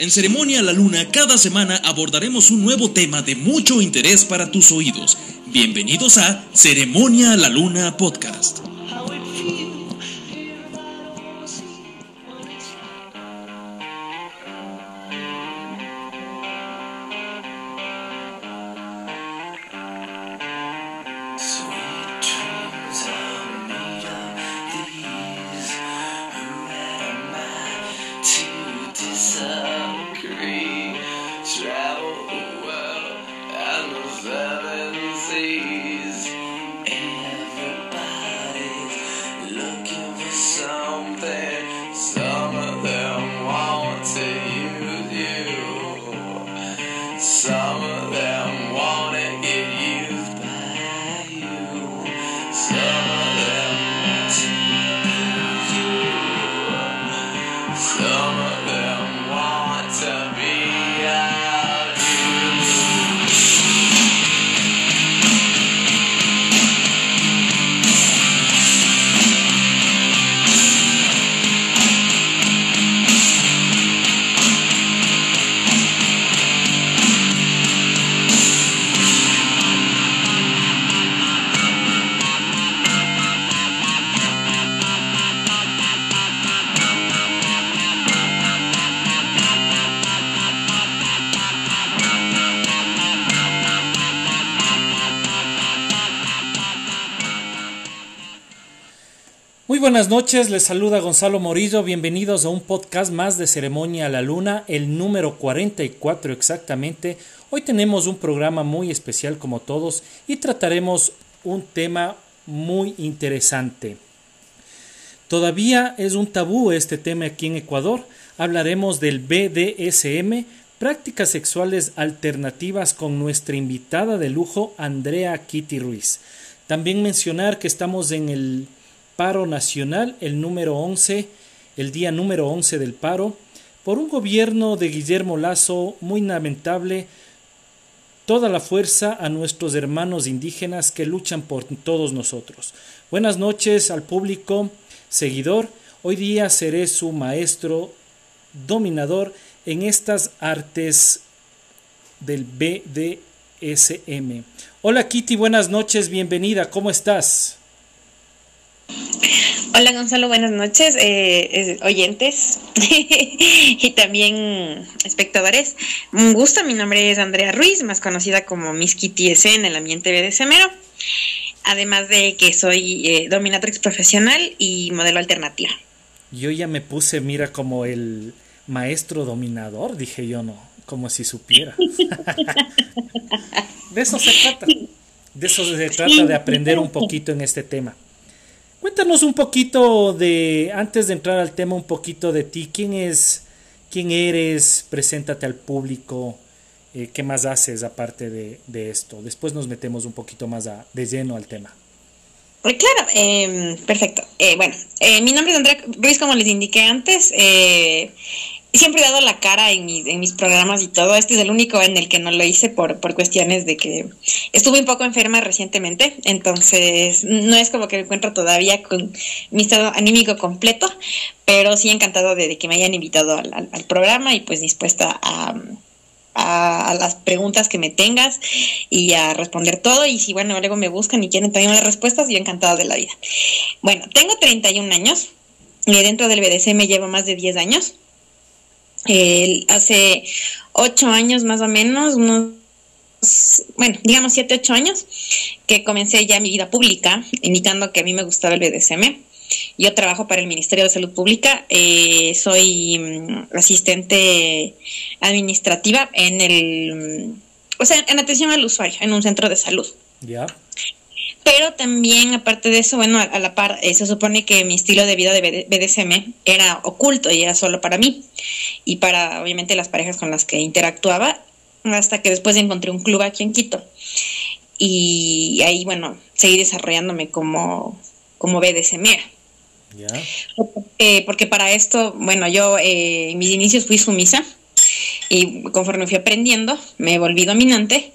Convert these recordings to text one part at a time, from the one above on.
En Ceremonia a la Luna, cada semana abordaremos un nuevo tema de mucho interés para tus oídos. Bienvenidos a Ceremonia a la Luna Podcast. Buenas noches, les saluda Gonzalo Morillo, bienvenidos a un podcast más de Ceremonia a la Luna, el número 44 exactamente. Hoy tenemos un programa muy especial como todos y trataremos un tema muy interesante. Todavía es un tabú este tema aquí en Ecuador. Hablaremos del BDSM, prácticas sexuales alternativas con nuestra invitada de lujo, Andrea Kitty Ruiz. También mencionar que estamos en el paro nacional, el número 11, el día número 11 del paro, por un gobierno de Guillermo Lazo muy lamentable, toda la fuerza a nuestros hermanos indígenas que luchan por todos nosotros. Buenas noches al público seguidor. Hoy día seré su maestro dominador en estas artes del BDSM. Hola Kitty, buenas noches, bienvenida, ¿cómo estás? Hola Gonzalo, buenas noches, eh, oyentes y también espectadores. Un gusto, mi nombre es Andrea Ruiz, más conocida como Miss Kitty S en el ambiente BDSMero. Además de que soy eh, dominatrix profesional y modelo alternativa. Yo ya me puse, mira, como el maestro dominador, dije yo, no, como si supiera. de eso se trata. De eso se trata, de aprender un poquito en este tema. Cuéntanos un poquito de, antes de entrar al tema, un poquito de ti. ¿Quién es, quién eres? Preséntate al público. Eh, ¿Qué más haces aparte de, esto? Después nos metemos un poquito más de lleno al tema. Eh, claro, em, perfecto. Eh, bueno, mi nombre es Andrea Ruiz, como les indiqué antes siempre he dado la cara en mis, en mis programas y todo. Este es el único en el que no lo hice por, por cuestiones de que estuve un poco enferma recientemente. Entonces, no es como que me encuentro todavía con mi estado anímico completo, pero sí encantado de, que me hayan invitado al, al, programa y pues dispuesta a, a, las preguntas que me tengas y a responder todo. Y si, bueno, luego me buscan y quieren también las respuestas, yo encantada de la vida. Bueno, tengo 31 años. Y dentro del BDC me llevo más de 10 años hace ocho años más o menos, unos, bueno, digamos siete, ocho años, que comencé ya mi vida pública, indicando que a mí me gustaba el BDSM. Yo trabajo para el Ministerio de Salud Pública, eh, soy mm, asistente administrativa en el, o sea, en atención al usuario, en un centro de salud. Ya. Pero también, aparte de eso, bueno, a, la par, eh, se supone que mi estilo de vida de BDSM era oculto y era solo para mí y para, obviamente, las parejas con las que interactuaba, hasta que después encontré un club aquí en Quito. Y ahí, bueno, seguí desarrollándome como, como BDSM. Eh, porque para esto, bueno, yo eh, en mis inicios fui sumisa y conforme fui aprendiendo, me volví dominante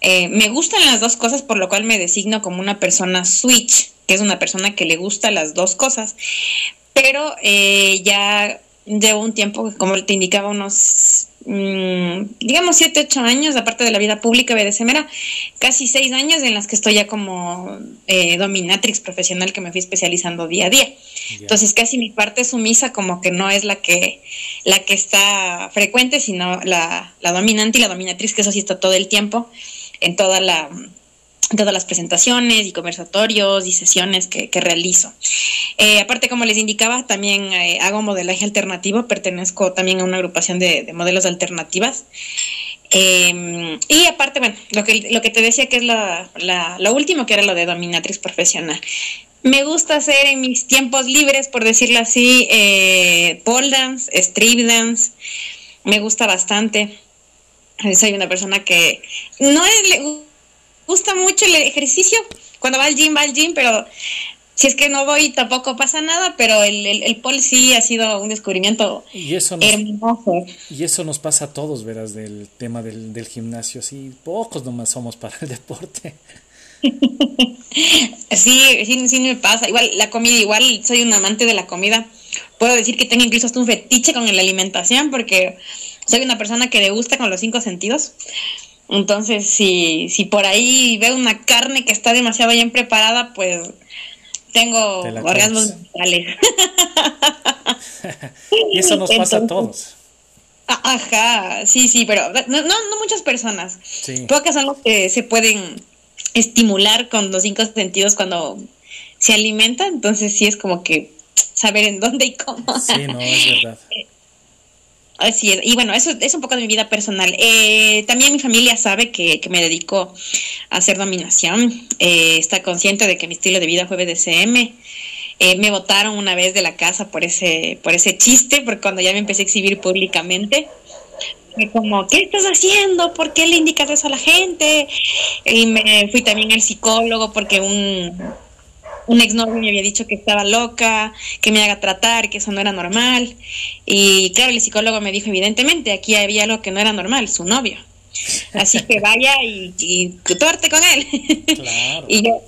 eh, me gustan las dos cosas, por lo cual me designo como una persona switch, que es una persona que le gusta las dos cosas. Pero eh, ya llevo un tiempo, como te indicaba, unos, mm, digamos, siete, ocho años, aparte de la vida pública BDSM, era casi seis años en las que estoy ya como eh, dominatrix profesional que me fui especializando día a día. Entonces, casi mi parte sumisa como que no es la que, la que está frecuente, sino la, la dominante y la dominatrix, que eso sí está todo el tiempo en toda la todas las presentaciones y conversatorios y sesiones que, realizo. Eh, aparte, como les indicaba, también eh, hago modelaje alternativo, pertenezco también a una agrupación de, modelos alternativas. Em, y aparte, bueno, lo que, lo que te decía que es la, lo último, que era lo de dominatriz profesional. Me gusta hacer en mis tiempos libres, por decirlo así, eh, pole dance, strip dance. Me gusta bastante. Soy una persona que no es, gusta mucho el ejercicio. Cuando va al gym, va al gym, pero si es que no voy tampoco pasa nada, pero el, el, pole sí ha sido un descubrimiento y eso nos, hermoso. Y eso nos pasa a todos, verás, del tema del, del gimnasio. Sí, pocos nomás somos para el deporte. sí, sí, sí me pasa. Igual la comida, igual soy un amante de la comida. Puedo decir que tengo incluso hasta un fetiche con la alimentación porque soy una persona que le gusta con los cinco sentidos. Entonces, si, si por ahí veo una carne que está demasiado bien preparada, pues tengo orgasmos mentales. y eso nos pasa a todos. Ajá, sí, sí, pero no, no, muchas personas. Pocas son las que se pueden estimular con los cinco sentidos cuando se alimentan, entonces sí es como que saber en dónde y cómo. Sí, no, es verdad. Y bueno, eso es un poco de mi vida personal. Eh, también mi familia sabe que, me dedico a hacer dominación. Eh, está consciente de que mi estilo de vida fue BDSM. Eh, me votaron una vez de la casa por ese, por ese chiste, porque cuando ya me empecé a exhibir públicamente, como, ¿qué estás haciendo? ¿Por qué le indicas eso a la gente? Y me fui también al psicólogo porque un, un exnovio me había dicho que estaba loca, que me haga tratar, que eso no era normal. Y claro, el psicólogo me dijo, evidentemente, aquí había algo que no era normal, su novio. Así que vaya y, y tuerte con él. y yo,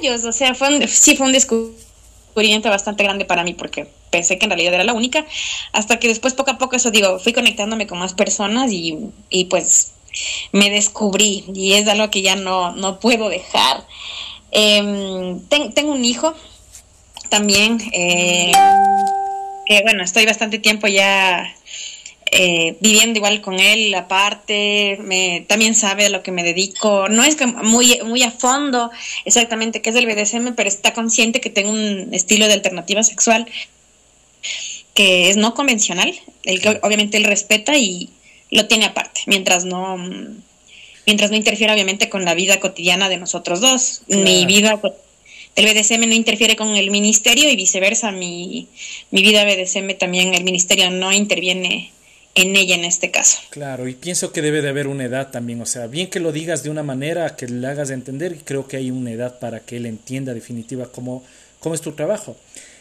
ellos, o sea, fue sí fue un descubrimiento bastante grande para mí porque pensé que en realidad era la única, hasta que después poco a poco eso digo, fui conectándome con más personas y, y pues me descubrí y es algo que ya no, no puedo dejar. Eh, tengo un hijo también, eh, que bueno, estoy bastante tiempo ya eh, viviendo igual con él, aparte, me, también sabe a lo que me dedico, no es que muy, muy a fondo exactamente qué es el BDSM, pero está consciente que tengo un estilo de alternativa sexual que es no convencional, el que obviamente él respeta y lo tiene aparte, mientras no mientras no interfiera obviamente con la vida cotidiana de nosotros dos. Mi vida, el BDSM no interfiere con el ministerio y viceversa, mi, mi vida BDSM también, el ministerio no interviene en ella en este caso. Claro, y pienso que debe de haber una edad también, o sea, bien que lo digas de una manera que le hagas entender, y creo que hay una edad para que él entienda definitiva cómo, cómo es tu trabajo.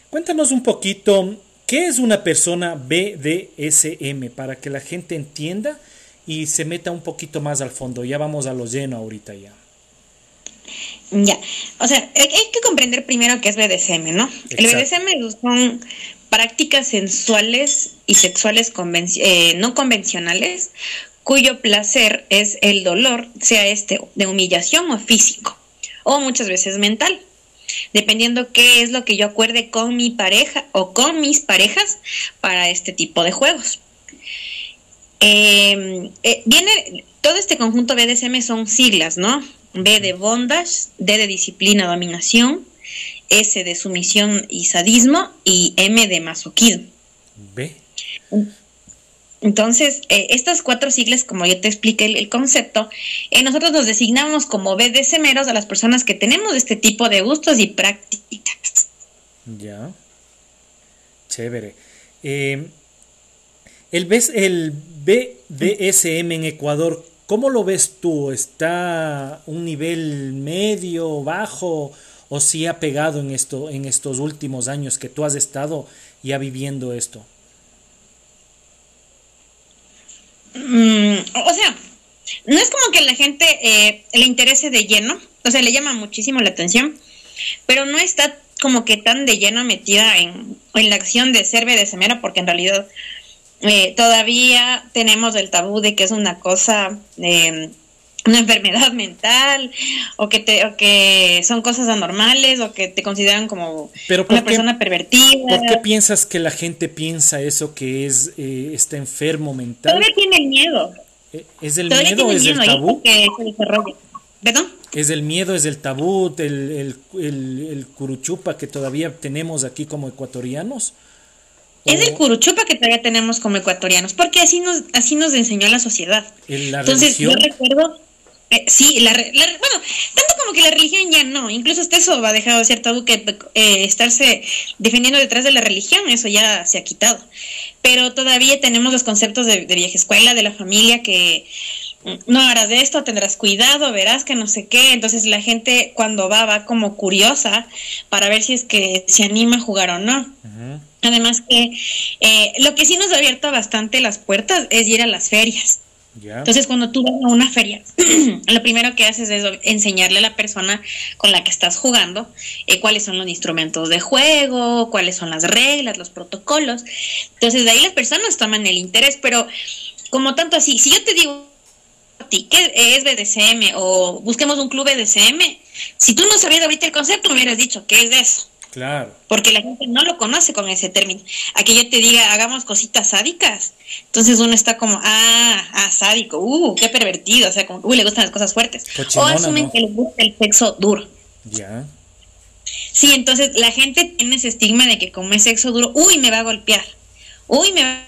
Cuéntanos un poquito, ¿qué es una persona BDSM para que la gente entienda y se meta un poquito más al fondo. Ya vamos a lo lleno ahorita ya. Ya, o sea, hay que comprender primero qué es BDSM, ¿no? El BDSM son prácticas sensuales y sexuales eh, no convencionales cuyo placer es el dolor, sea este de humillación o físico, o muchas veces mental, dependiendo qué es lo que yo acuerde con mi pareja o con mis parejas para este tipo de juegos. Em, eh, viene, todo este conjunto BDSM son siglas, ¿no? B de bondage, D de disciplina, dominación, S de sumisión y sadismo y M de masoquismo. B. Entonces, eh, estas cuatro siglas, como yo te expliqué el, concepto, eh, nosotros nos designamos como BDSMeros a las personas que tenemos este tipo de gustos y prácticas. Ya. Chévere. Eh, el, el BDSM en Ecuador, ¿cómo lo ves tú? ¿Está un nivel medio, bajo o si ha pegado en, esto, en estos últimos años que tú has estado ya viviendo esto? Mm, o sea, no es como que la gente eh, le interese de lleno, o sea, le llama muchísimo la atención, pero no está como que tan de lleno metida en, en la acción de ser BDSMera, porque en realidad eh, todavía tenemos el tabú de que es una cosa, eh, una enfermedad mental, o que, te, o que son cosas anormales, o que te consideran como una persona pervertida. ¿Por qué piensas que la gente piensa eso que es eh, está enfermo mental? Todavía tiene miedo. ¿Es el miedo o es el tabú? Que se ¿Perdón? Es el miedo, es el tabú, el, el, el, el curuchupa que todavía tenemos aquí como ecuatorianos. Es el curuchupa que todavía tenemos como ecuatorianos, porque así nos, así nos enseñó la sociedad. Entonces, yo recuerdo, eh, sí, la, bueno, tanto como que la religión ya no, incluso hasta eso ha dejado de ser tabú que eh, estarse defendiendo detrás de la religión, eso ya se ha quitado. Pero todavía tenemos los conceptos de, de vieja escuela, de la familia, que no harás esto, tendrás cuidado, verás que no sé qué. Entonces la gente cuando va, va como curiosa para ver si es que se anima a jugar o no. Además que eh, lo que sí nos ha abierto bastante las puertas es ir a las ferias. Entonces, cuando tú vas a una feria, lo primero que haces es enseñarle a la persona con la que estás jugando eh, cuáles son los instrumentos de juego, cuáles son las reglas, los protocolos. Entonces, de ahí las personas toman el interés, pero como tanto así, si yo te digo a ti que es BDSM o busquemos un club BDSM, si tú no sabías ahorita el concepto, me hubieras dicho, ¿qué es eso? Claro. Porque la gente no lo conoce con ese término. A que yo te diga, hagamos cositas sádicas. Entonces uno está como, ah, ah, sádico, uh, qué pervertido. O sea, como, uy, le gustan las cosas fuertes. o asumen que les gusta el sexo duro. Ya. Sí, entonces la gente tiene ese estigma de que como es sexo duro, uy, me va a golpear. Uy, me va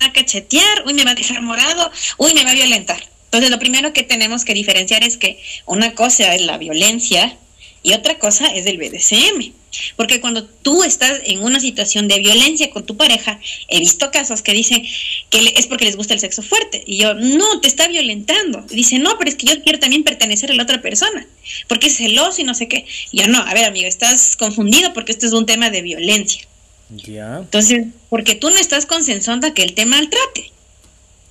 a cachetear. Uy, me va a dejar morado. Uy, me va a violentar. Entonces lo primero que tenemos que diferenciar es que una cosa es la violencia y otra cosa es el BDSM. Porque cuando tú estás en una situación de violencia con tu pareja, he visto casos que dicen que es porque les gusta el sexo fuerte. Y yo, no, te está violentando. Y dice, no, pero es que yo quiero también pertenecer a la otra persona. Porque es celoso y no sé qué. Y yo, no, a ver, amigo, estás confundido porque esto es un tema de violencia. Ya. Entonces, porque tú no estás consensuando a que el tema trate.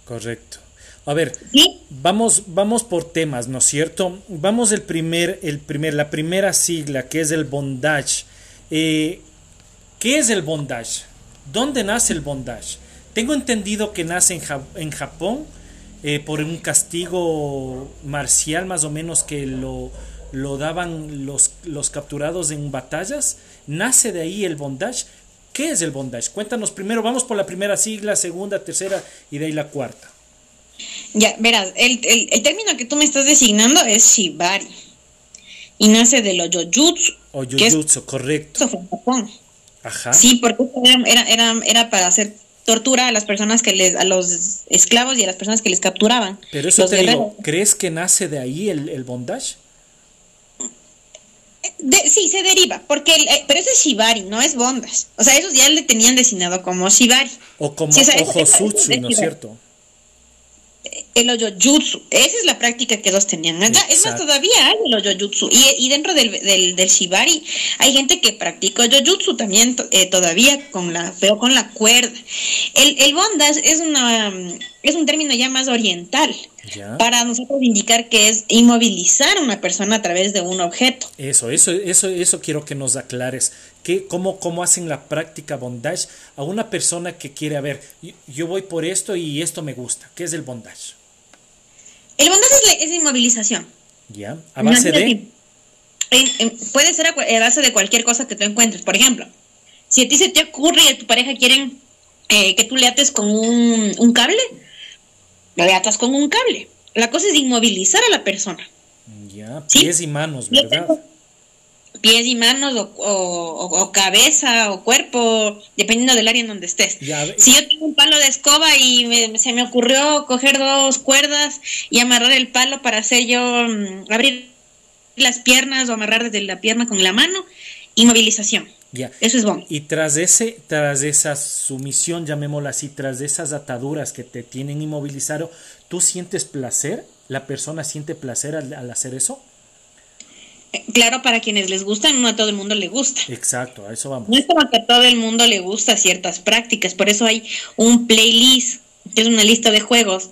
Correcto. A ver, vamos, vamos por temas, ¿no es cierto? Vamos el primer, el primer, la primera sigla, que es el bondage. Eh, ¿Qué es el bondage? ¿Dónde nace el bondage? Tengo entendido que nace en, en Japón eh, por un castigo marcial más o menos que lo, lo daban los, los capturados en batallas. ¿Nace de ahí el bondage? ¿Qué es el bondage? Cuéntanos primero, vamos por la primera sigla, segunda, tercera y de ahí la cuarta. Ya, verás, el, el, término que tú me estás designando es shibari. Y nace de los yojutsu. O yojutsu, correcto. Japón. Ajá. Sí, porque era, era, era para hacer tortura a las personas que les, a los esclavos y a las personas que les capturaban. Pero eso te digo, ¿crees que nace de ahí el, el bondage? sí, se deriva, porque eh, pero ese es shibari, no es bondage. O sea, esos ya le tenían designado como shibari. O como sí, ¿no es cierto? El oyojutsu. Esa es la práctica que los tenían allá. Es más, todavía hay el oyojutsu. Y, y dentro del, del, del, shibari hay gente que practica oyojutsu también eh, todavía, con la, pero con la cuerda. El, el bondage es, una, es un término ya más oriental. Para nosotros indicar que es inmovilizar a una persona a través de un objeto. Eso, eso, eso, eso quiero que nos aclares. ¿Qué, cómo, ¿Cómo hacen la práctica bondage a una persona que quiere, a ver, yo voy por esto y esto me gusta? ¿Qué es el bondage? El bondage es, inmovilización. ¿Ya? ¿A base de...? puede ser a, base de cualquier cosa que tú encuentres. Por ejemplo, si a ti se te ocurre y a tu pareja quieren eh, que tú le ates con un, un cable, le atas con un cable. La cosa es inmovilizar a la persona. Ya, pies y manos, ¿verdad? Pies y manos o, cabeza o cuerpo, dependiendo del área en donde estés. si yo tengo un palo de escoba y se me ocurrió coger dos cuerdas y amarrar el palo para hacer yo mm, abrir las piernas o amarrar desde la pierna con la mano, inmovilización. Eso es bueno. Y tras ese, tras esa sumisión, llamémosla así, tras de esas ataduras que te tienen inmovilizado, ¿tú sientes placer? ¿La persona siente placer al, hacer eso? Claro, para quienes les gustan, no a todo el mundo le gusta. Exacto, a eso vamos. No es como que a todo el mundo le gusta ciertas prácticas, por eso hay un playlist, que es una lista de juegos,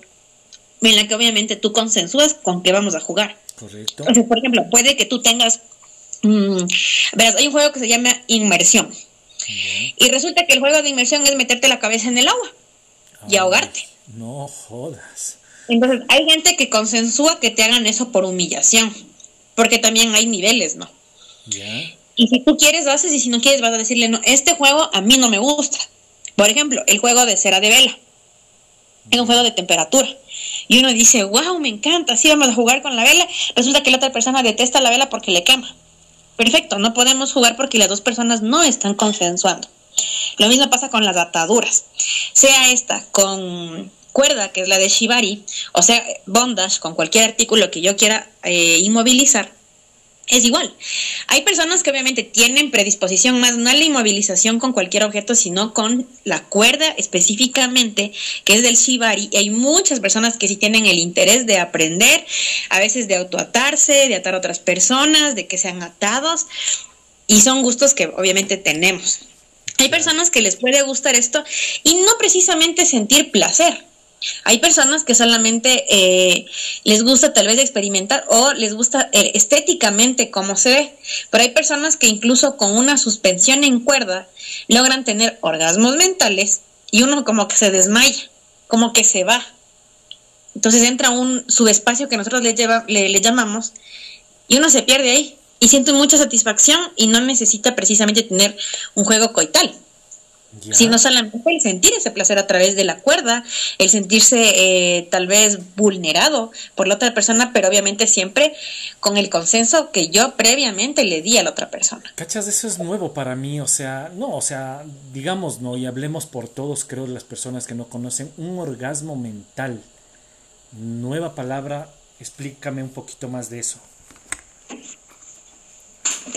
en la que obviamente tú consensúas con qué vamos a jugar. Correcto. por ejemplo, puede que tú tengas Mm, verás, hay un juego que se llama Inmersión. Y resulta que el juego de inmersión es meterte la cabeza en el agua y ahogarte. No jodas. Entonces, hay gente que consensúa que te hagan eso por humillación, porque también hay niveles, ¿no? Y si tú quieres, lo haces, y si no quieres, vas a decirle, no, este juego a mí no me gusta. Por ejemplo, el juego de cera de vela. Es un juego de temperatura. Y uno dice, wow, me encanta, sí, vamos a jugar con la vela. Resulta que la otra persona detesta la vela porque le quema. Perfecto, no podemos jugar porque las dos personas no están consensuando. Lo mismo pasa con las ataduras. Sea esta con cuerda, que es la de Shibari, o sea, bondage con cualquier artículo que yo quiera eh, inmovilizar, es igual. Hay personas que obviamente tienen predisposición más no a la inmovilización con cualquier objeto, sino con la cuerda específicamente, que es del shibari. Y hay muchas personas que sí tienen el interés de aprender, a veces de autoatarse, de atar a otras personas, de que sean atados. Y son gustos que obviamente tenemos. Hay personas que les puede gustar esto y no precisamente sentir placer. Hay personas que solamente eh, les gusta tal vez experimentar o les gusta eh, estéticamente cómo se ve, pero hay personas que incluso con una suspensión en cuerda logran tener orgasmos mentales y uno como que se desmaya, como que se va. Entonces entra un subespacio que nosotros le, lleva, le llamamos y uno se pierde ahí y siente mucha satisfacción y no necesita precisamente tener un juego coital sino solamente el sentir ese placer a través de la cuerda, el sentirse eh, tal vez vulnerado por la otra persona, pero obviamente siempre con el consenso que yo previamente le di a la otra persona. ¿Cachas? Eso es nuevo para mí, o sea, no, o sea, digamos, no, y hablemos por todos, creo, las personas que no conocen, un orgasmo mental. Nueva palabra, explícame un poquito más de eso.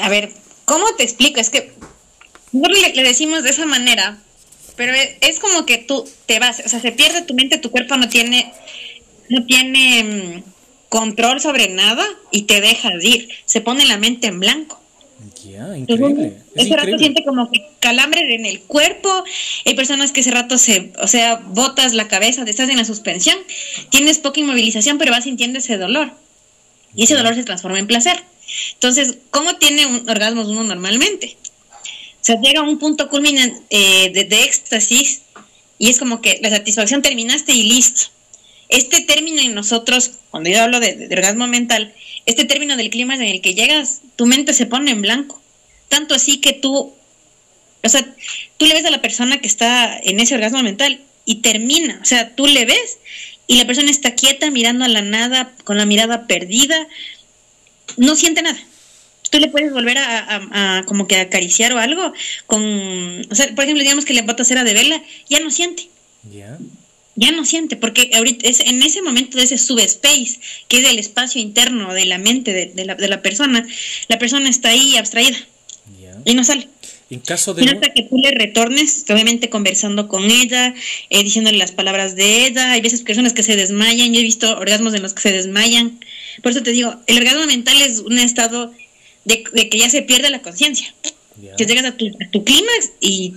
A ver, ¿cómo te explico? Es que no le, decimos de esa manera, pero es, como que tú te vas, o sea, se pierde tu mente, tu cuerpo no tiene, no tiene mm, control sobre nada y te dejas ir, se pone la mente en blanco. Ya, increíble. ese rato siente como que calambre en el cuerpo. Hay personas que ese rato se, o sea, botas la cabeza, estás en la suspensión, tienes poca inmovilización, pero vas sintiendo ese dolor. Y ese dolor se transforma en placer. Entonces, ¿cómo tiene un orgasmo uno normalmente? O sea, llega a un punto culminante eh, de, éxtasis y es como que la satisfacción terminaste y listo. Este término en nosotros, cuando yo hablo de, orgasmo mental, este término del clima en el que llegas, tu mente se pone en blanco. Tanto así que tú, o sea, tú le ves a la persona que está en ese orgasmo mental y termina. O sea, tú le ves y la persona está quieta, mirando a la nada, con la mirada perdida, no siente nada tú le puedes volver a, como que acariciar o algo con, o sea, por ejemplo, digamos que le botas cera de vela, ya no siente. Ya. Ya no siente, porque ahorita es en ese momento de ese subspace, que es el espacio interno de la mente de, la, de la, persona, la persona está ahí abstraída y no sale. En caso de... hasta que tú le retornes, obviamente conversando con ella, eh, diciéndole las palabras de ella, hay veces personas que se desmayan, yo he visto orgasmos en los que se desmayan. Por eso te digo, el orgasmo mental es un estado de, que ya se pierde la conciencia. Que llegas a tu, tu clímax y,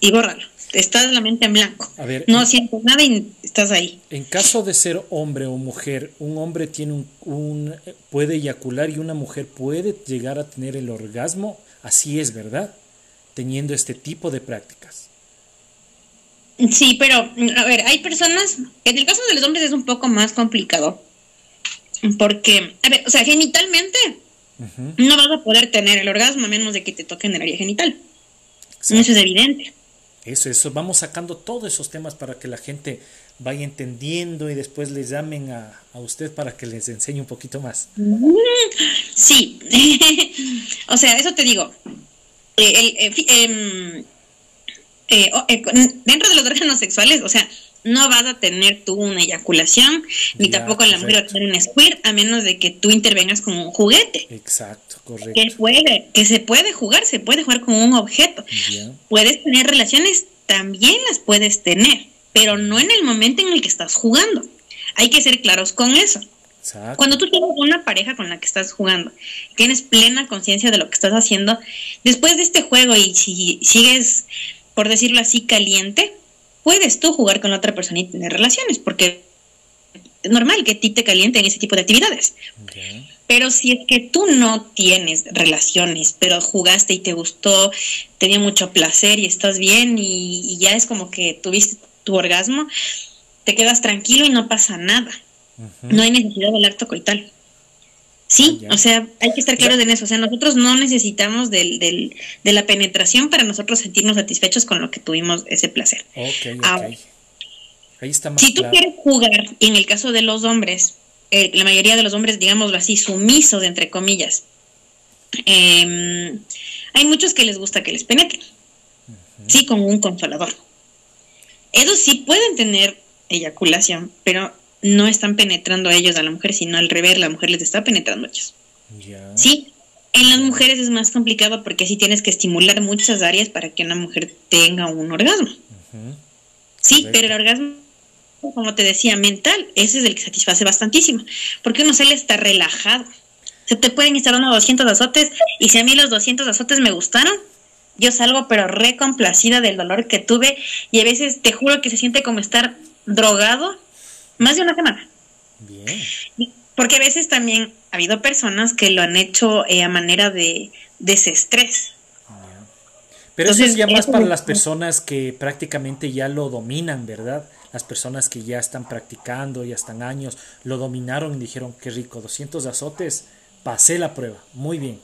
y bórralo. Estás la mente en blanco. no sientes nada y estás ahí. En caso de ser hombre o mujer, un hombre tiene un, un, puede eyacular y una mujer puede llegar a tener el orgasmo. Así es, ¿verdad? Teniendo este tipo de prácticas. Sí, pero a ver, hay personas, en el caso de los hombres es un poco más complicado. Porque, a ver, o sea, genitalmente no vas a poder tener el orgasmo a menos de que te toquen el área genital. Eso es evidente. Eso, eso, vamos sacando todos esos temas para que la gente vaya entendiendo y después les llamen a, usted para que les enseñe un poquito más. Sí, o sea, eso te digo. Eh, eh, em, eh, dentro de los órganos sexuales, o sea, no vas a tener tú una eyaculación, ni tampoco la mujer va a tener un squirt, a menos de que tú intervengas con un juguete. Exacto, correcto. Que, puede, que se puede jugar, se puede jugar con un objeto. Puedes tener relaciones, también las puedes tener, pero no en el momento en el que estás jugando. Hay que ser claros con eso. Exacto. Cuando tú tienes una pareja con la que estás jugando, tienes plena conciencia de lo que estás haciendo, después de este juego y si sigues, por decirlo así, caliente, puedes tú jugar con la otra persona y tener relaciones, porque es normal que a ti te calienten ese tipo de actividades. Pero si es que tú no tienes relaciones, pero jugaste y te gustó, te dio mucho placer y estás bien y, ya es como que tuviste tu orgasmo, te quedas tranquilo y no pasa nada. No hay necesidad del acto coital. Sí, o sea, hay que estar claros en eso. O sea, nosotros no necesitamos del, del, de la penetración para nosotros sentirnos satisfechos con lo que tuvimos ese placer. Ahí está más si tú quieres jugar, y en el caso de los hombres, eh, la mayoría de los hombres, digámoslo así, sumisos, entre comillas, em, hay muchos que les gusta que les penetren. Sí, como un consolador. Ellos sí pueden tener eyaculación, pero no están penetrando a ellos a la mujer, sino al revés, la mujer les está penetrando a ellos. Sí, en las mujeres es más complicado porque sí tienes que estimular muchas áreas para que una mujer tenga un orgasmo. Sí, pero el orgasmo, como te decía, mental, ese es el que satisface bastantísimo, porque uno sale está relajado. Se te pueden estar dando 200 azotes y si a mí los 200 azotes me gustaron, yo salgo pero re complacida del dolor que tuve y a veces te juro que se siente como estar drogado más de una semana. Bien. Porque a veces también ha habido personas que lo han hecho eh, a manera de desestrés. Pero eso es ya más para las personas que prácticamente ya lo dominan, ¿verdad? Las personas que ya están practicando, ya están años, lo dominaron y dijeron, qué rico, 200 azotes, pasé la prueba, muy bien.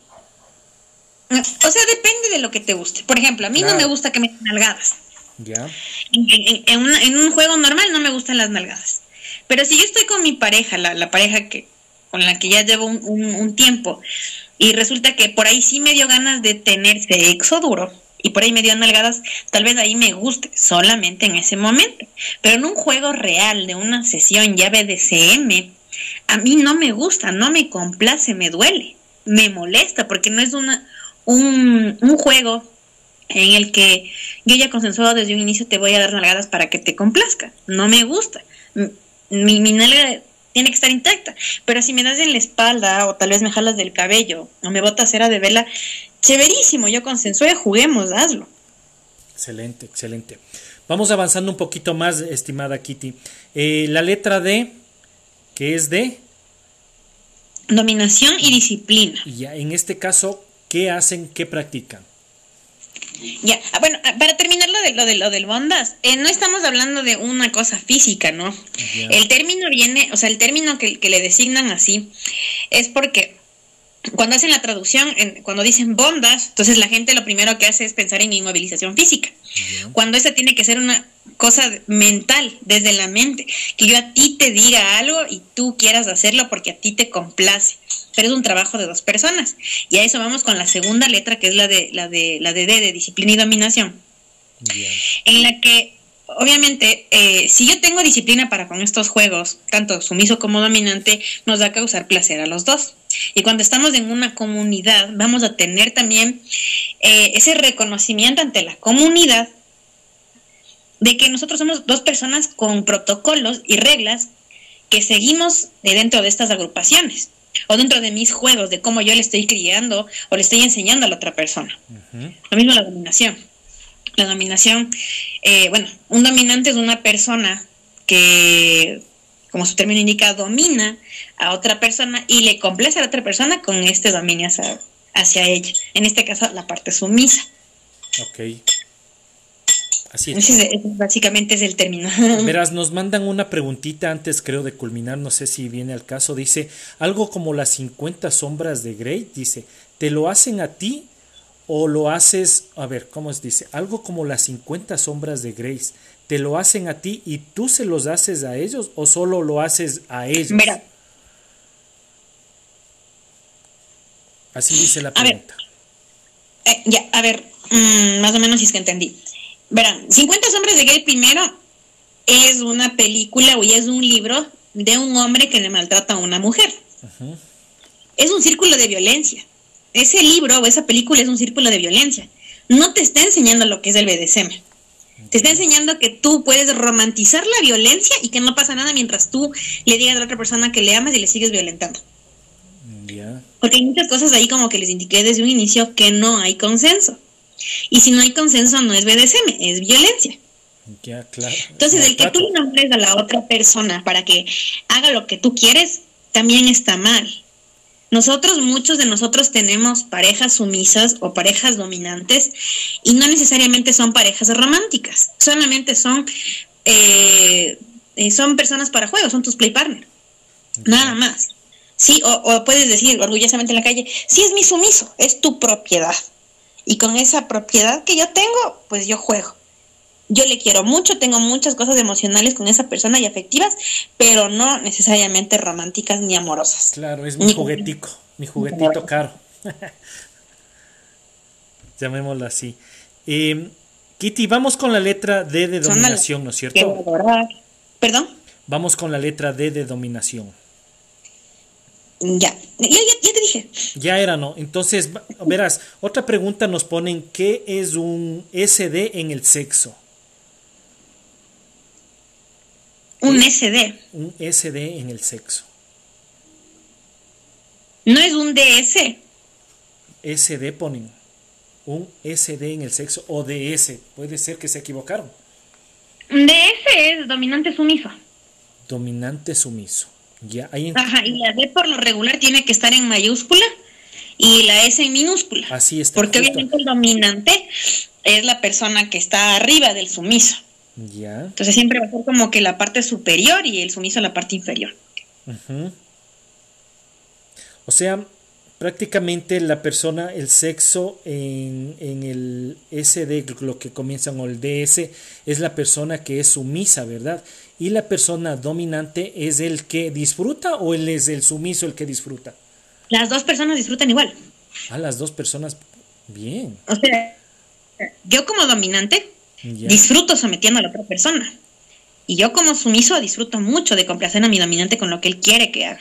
O sea, depende de lo que te guste. Por ejemplo, a mí no me gusta que me den nalgadas. Ya. En, un juego normal no me gustan las nalgadas. Pero si yo estoy con mi pareja, la, pareja que con la que ya llevo un, tiempo, y resulta que por ahí sí me dio ganas de tener sexo duro, y por ahí me dio nalgadas, tal vez ahí me guste, solamente en ese momento. Pero en un juego real de una sesión ya BDSM, a mí no me gusta, no me complace, me duele, me molesta, porque no es una, un, un juego en el que yo ya consensuado desde un inicio te voy a dar nalgadas para que te complazca. No me gusta mi, mi nalga tiene que estar intacta. Pero si me das en la espalda o tal vez me jalas del cabello o me botas cera de vela, chéverísimo, yo consensué, juguemos, hazlo. Excelente, excelente. Vamos avanzando un poquito más, estimada Kitty. Eh, la letra D, que es de... Dominación y disciplina. Y ya, en este caso, ¿qué hacen, qué practican? Ya, ah, bueno, ah, para terminar lo de lo de lo del bondas, eh, no estamos hablando de una cosa física, ¿no? El término viene, o sea, el término que, que, le designan así es porque cuando hacen la traducción, cuando dicen bondas, entonces la gente lo primero que hace es pensar en inmovilización física. Cuando esa tiene que ser una cosa mental, desde la mente, que yo a ti te diga algo y tú quieras hacerlo porque a ti te complace. Pero es un trabajo de dos personas. Y a eso vamos con la segunda letra, que es la de la de la de D, de disciplina y dominación. En la que obviamente, eh, si yo tengo disciplina para con estos juegos, tanto sumiso como dominante, nos va a causar placer a los dos. Y cuando estamos en una comunidad, vamos a tener también eh, ese reconocimiento ante la comunidad de que nosotros somos dos personas con protocolos y reglas que seguimos de dentro de estas agrupaciones o dentro de mis juegos, de cómo yo le estoy criando o le estoy enseñando a la otra persona. Lo mismo la dominación. La dominación, eh, bueno, un dominante es una persona que, como su término indica, domina a otra persona y le complace a la otra persona con este dominio hacia, hacia ella. En este caso, la parte sumisa. Ok. Así es. básicamente es el término. Verás, nos mandan una preguntita antes, creo, de culminar, no sé si viene al caso. Dice, algo como las 50 sombras de Grey, dice, ¿te lo hacen a ti o lo haces, a ver, ¿cómo es? Dice, algo como las 50 sombras de Grace, ¿te lo hacen a ti y tú se los haces a ellos o solo lo haces a ellos? Mira. Así dice la pregunta. Eh, ya, a ver, mm, más o menos si es que entendí. Verán, 50 sombras de Grey primero es una película o es un libro de un hombre que le maltrata a una mujer. Es un círculo de violencia. Ese libro o esa película es un círculo de violencia. No te está enseñando lo que es el BDSM. Te está enseñando que tú puedes romantizar la violencia y que no pasa nada mientras tú le digas a la otra persona que le amas y le sigues violentando. Porque hay muchas cosas ahí como que les indiqué desde un inicio que no hay consenso. Y si no hay consenso, no es BDSM, es violencia. Entonces, el que tú le nombres a la otra persona para que haga lo que tú quieres, también está mal. Nosotros, muchos de nosotros tenemos parejas sumisas o parejas dominantes y no necesariamente son parejas románticas, solamente son, eh, eh, son personas para juego, son tus play partner, nada más. Sí, o, o, puedes decir orgullosamente en la calle, sí es mi sumiso, es tu propiedad. Y con esa propiedad que yo tengo, pues yo juego. Yo le quiero mucho, tengo muchas cosas emocionales con esa persona y afectivas, pero no necesariamente románticas ni amorosas. Claro, es mi juguetico, mi juguetito caro. Llamémoslo así. Eh, Kitty, vamos con la letra D de dominación, ¿no es cierto? ¿Perdón? Vamos con la letra D de dominación. Ya. ya, ya, ya te dije. Ya era, ¿no? Entonces, verás, otra pregunta nos ponen, ¿qué es un SD en el sexo? Un SD. Un SD en el sexo. No es un DS. SD ponen. Un SD en el sexo o DS. Puede ser que se equivocaron. DS es dominante sumiso. Dominante sumiso. Ya, ahí Ajá, y la D por lo regular tiene que estar en mayúscula y la S en minúscula. Así está. Porque justo. obviamente el dominante es la persona que está arriba del sumiso. Ya. Entonces siempre va a ser como que la parte superior y el sumiso la parte inferior. Uh -huh. O sea, prácticamente la persona, el sexo en, en, el SD, lo que comienza con el DS, es la persona que es sumisa, ¿verdad? Y la persona dominante es el que disfruta o él es el sumiso el que disfruta. Las dos personas disfrutan igual. Ah, las dos personas, bien. O sea, yo como dominante yeah. disfruto sometiendo a la otra persona. Y yo como sumiso disfruto mucho de complacer a mi dominante con lo que él quiere que haga.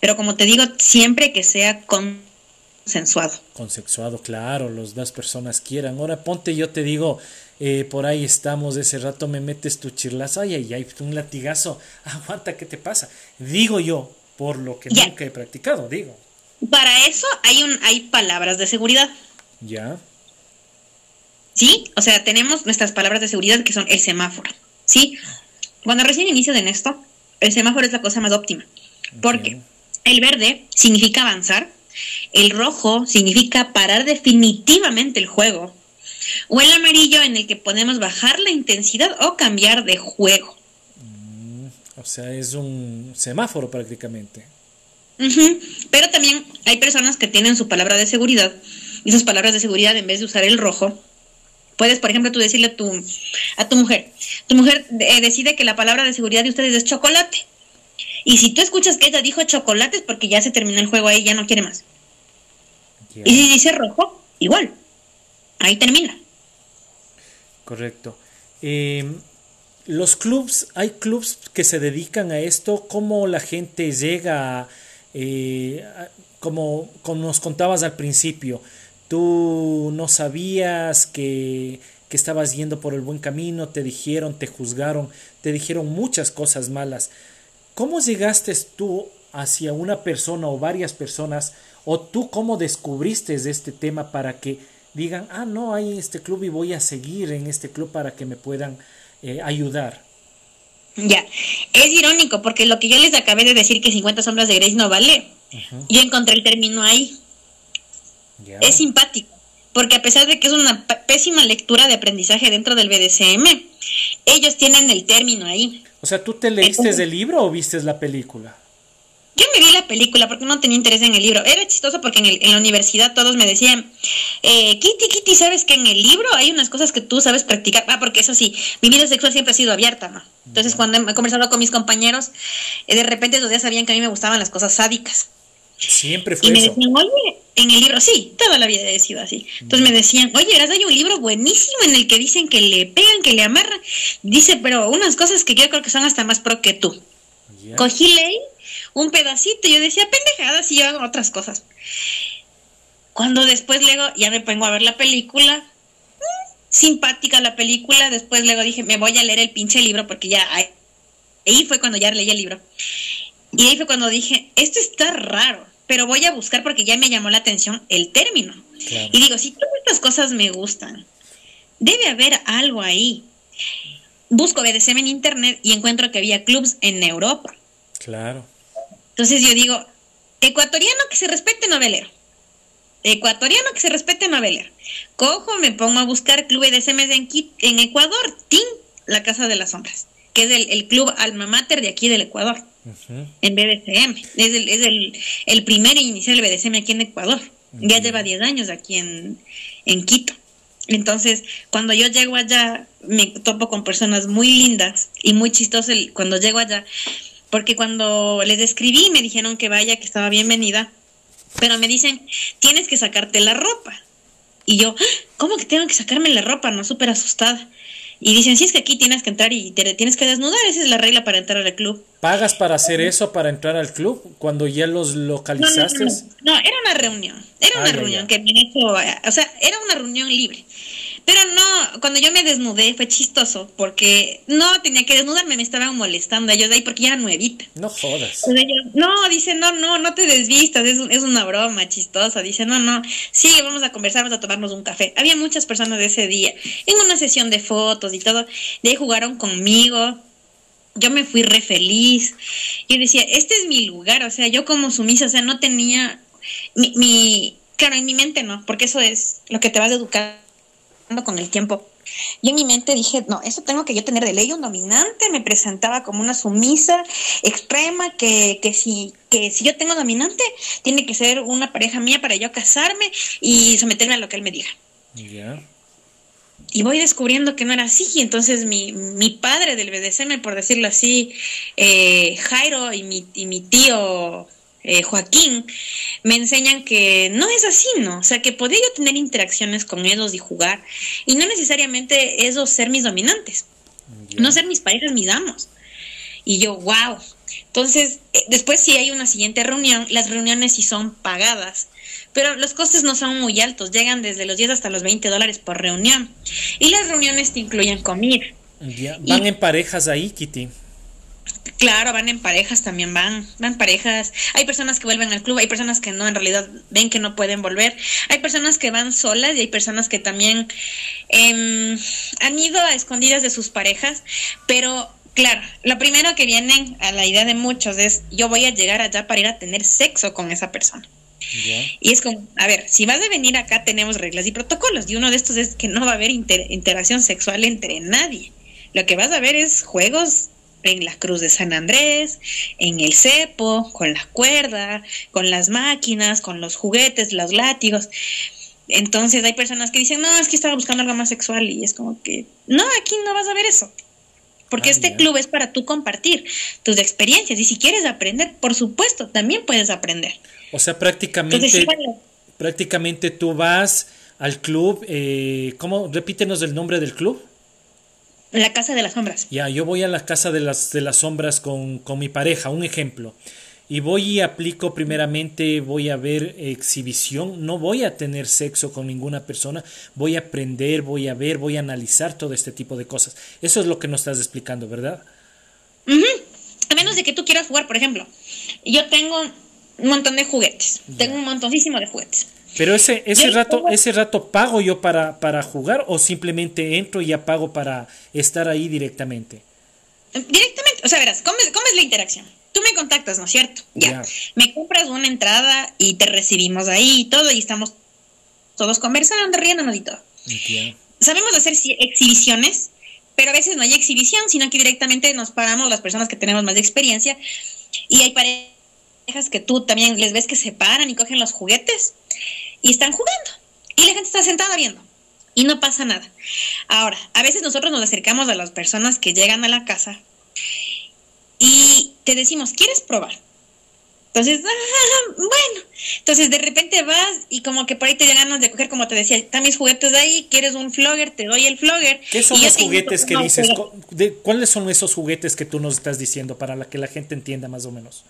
Pero como te digo, siempre que sea consensuado. Consensuado, claro, las dos personas quieran. Ahora ponte, yo te digo, eh, por ahí estamos, ese rato me metes tu chirlazo, ay, ay, ay, un latigazo, aguanta, ¿qué te pasa? Digo yo, por lo que yeah. nunca he practicado, digo. Para eso hay, un, hay palabras de seguridad. Ya. ¿Sí? O sea, tenemos nuestras palabras de seguridad que son el semáforo. ¿Sí? Cuando recién inicio de esto, el semáforo es la cosa más óptima. Okay. Porque el verde significa avanzar, el rojo significa parar definitivamente el juego, o el amarillo en el que podemos bajar la intensidad o cambiar de juego. Mm, o sea, es un semáforo prácticamente. Uh -huh. Pero también hay personas que tienen su palabra de seguridad, y esas palabras de seguridad en vez de usar el rojo, puedes, por ejemplo, tú decirle a tu, a tu mujer, tu mujer eh, decide que la palabra de seguridad de ustedes es chocolate. Y si tú escuchas que ella dijo chocolates porque ya se terminó el juego ahí, ya no quiere más. Yeah. Y si dice rojo, igual. Ahí termina. Correcto. Eh, los clubs, hay clubs que se dedican a esto. ¿Cómo la gente llega eh, como, como nos contabas al principio? Tú no sabías que, que estabas yendo por el buen camino, te dijeron, te juzgaron, te dijeron muchas cosas malas. ¿Cómo llegaste tú hacia una persona o varias personas? ¿O tú cómo descubriste este tema para que digan, ah, no, hay este club y voy a seguir en este club para que me puedan eh, ayudar? Ya, es irónico porque lo que yo les acabé de decir que 50 sombras de Grace no vale, uh -huh. yo encontré el término ahí. Yeah. Es simpático, porque a pesar de que es una pésima lectura de aprendizaje dentro del BDSM, ellos tienen el término ahí. O sea, ¿tú te leíste el libro o viste la película? Yo me vi la película porque no tenía interés en el libro. Era chistoso porque en, el, en la universidad todos me decían, eh, Kitty, Kitty, ¿sabes que en el libro hay unas cosas que tú sabes practicar? Ah, porque eso sí, mi vida sexual siempre ha sido abierta, ¿no? Entonces, cuando he conversado con mis compañeros, eh, de repente los días sabían que a mí me gustaban las cosas sádicas. Siempre fue y me eso. decían, oye, en el libro, sí, toda la vida he sido así. Entonces me decían, oye, verás, hay un libro buenísimo en el que dicen que le pegan, que le amarran. Dice, pero unas cosas que yo creo que son hasta más pro que tú. Yeah. Cogí ley, un pedacito, y yo decía, pendejadas, y yo hago otras cosas. Cuando después luego ya me pongo a ver la película, mmm, simpática la película, después luego dije, me voy a leer el pinche libro porque ya, ahí fue cuando ya leí el libro. Y ahí fue cuando dije, esto está raro, pero voy a buscar porque ya me llamó la atención el término. Claro. Y digo, si todas estas cosas me gustan, debe haber algo ahí. Busco BDSM en internet y encuentro que había clubs en Europa. Claro. Entonces yo digo, ecuatoriano que se respete novelero. Ecuatoriano que se respete novelero. Cojo, me pongo a buscar club de en, en Ecuador, TIN, la Casa de las Sombras, que es el, club alma mater de aquí del Ecuador, en BDSM. Es, el, es el, el primer inicial del BDSM aquí en Ecuador. Ya lleva 10 años aquí en, en Quito. Entonces, cuando yo llego allá, me topo con personas muy lindas y muy chistosas cuando llego allá, porque cuando les escribí me dijeron que vaya, que estaba bienvenida, pero me dicen, tienes que sacarte la ropa. Y yo, ¿cómo que tengo que sacarme la ropa? No, súper asustada. Y dicen, si es que aquí tienes que entrar y te tienes que desnudar, esa es la regla para entrar al club. ¿Pagas para hacer eso, para entrar al club, cuando ya los localizaste? No, era una reunión, era una ah, reunión que o sea, era una reunión libre. Pero no, cuando yo me desnudé fue chistoso porque no tenía que desnudarme, me estaban molestando ellos de ahí porque ya era nuevita. No jodas. no, dice, no, no, no te desvistas, es, es una broma chistosa. Dice, no, no, sí, vamos a conversar, vamos a tomarnos un café. Había muchas personas de ese día en una sesión de fotos y todo. De ahí jugaron conmigo. Yo me fui re feliz. Y decía, este es mi lugar, o sea, yo como sumisa, o sea, no tenía mi, mi claro, en mi mente no, porque eso es lo que te vas a educar con el tiempo. Yo en mi mente dije, no, eso tengo que yo tener de ley un dominante, me presentaba como una sumisa extrema, que, que, si, que si yo tengo dominante, tiene que ser una pareja mía para yo casarme y someterme a lo que él me diga. Y voy descubriendo que no era así, y entonces mi, mi padre del BDSM, por decirlo así, eh, Jairo y mi, y mi tío eh, Joaquín, me enseñan que no es así, ¿no? O sea, que podía yo tener interacciones con ellos y jugar, y no necesariamente ellos ser mis dominantes, no ser mis parejas, mis amos. Y yo, wow. Entonces, eh, después si hay una siguiente reunión, las reuniones sí son pagadas, pero los costes no son muy altos, llegan desde los 10 hasta los 20 dólares por reunión. Y las reuniones te incluyen comida. ¿Van en parejas ahí, Kitty? Claro, van en parejas también, van, van parejas. Hay personas que vuelven al club, hay personas que no, en realidad ven que no pueden volver. Hay personas que van solas y hay personas que también em, han ido a escondidas de sus parejas, pero claro, lo primero que vienen a la idea de muchos es yo voy a llegar allá para ir a tener sexo con esa persona. Y es como, a ver, si vas a venir acá tenemos reglas y protocolos y uno de estos es que no va a haber interacción sexual entre nadie. Lo que vas a ver es juegos en la Cruz de San Andrés, en el cepo, con la cuerda, con las máquinas, con los juguetes, los látigos. Entonces hay personas que dicen, no, es que estaba buscando algo más sexual y es como que, no, aquí no vas a ver eso. Porque ah, este club es para tú compartir tus experiencias y si quieres aprender, por supuesto, también puedes aprender. O sea, prácticamente, prácticamente tú vas al club, eh, ¿cómo? Repítenos el nombre del club. La casa de las sombras. Ya, yo voy a la casa de las, de las sombras con, con mi pareja, un ejemplo. Y voy y aplico primeramente, voy a ver exhibición, no voy a tener sexo con ninguna persona, voy a aprender, voy a ver, voy a analizar todo este tipo de cosas. Eso es lo que nos estás explicando, ¿verdad? A menos de que tú quieras jugar, por ejemplo. Yo tengo un montón de juguetes, tengo un montoncísimo de juguetes. Pero ese, ese rato, ese rato pago yo para, para jugar o simplemente entro y ya pago para estar ahí directamente. Directamente, o sea, verás, ¿cómo es, cómo es la interacción? Tú me contactas, ¿no es cierto? Ya. Me compras una entrada y te recibimos ahí y todo y estamos todos conversando, riéndonos y todo. Sabemos hacer exhibiciones, pero a veces no hay exhibición, sino que directamente nos paramos las personas que tenemos más experiencia y hay parejas que tú también les ves que se paran y cogen los juguetes y están jugando. Y la gente está sentada viendo. Y no pasa nada. Ahora, a veces nosotros nos acercamos a las personas que llegan a la casa y te decimos, ¿quieres probar? Entonces, ah, bueno, entonces de repente vas y como que por ahí te dan ganas de coger, como te decía, están mis juguetes de ahí, quieres un flogger, te doy el flogger. ¿Qué son los juguetes que dices? De, ¿Cuáles son esos juguetes que tú nos estás diciendo para que la gente entienda más o menos?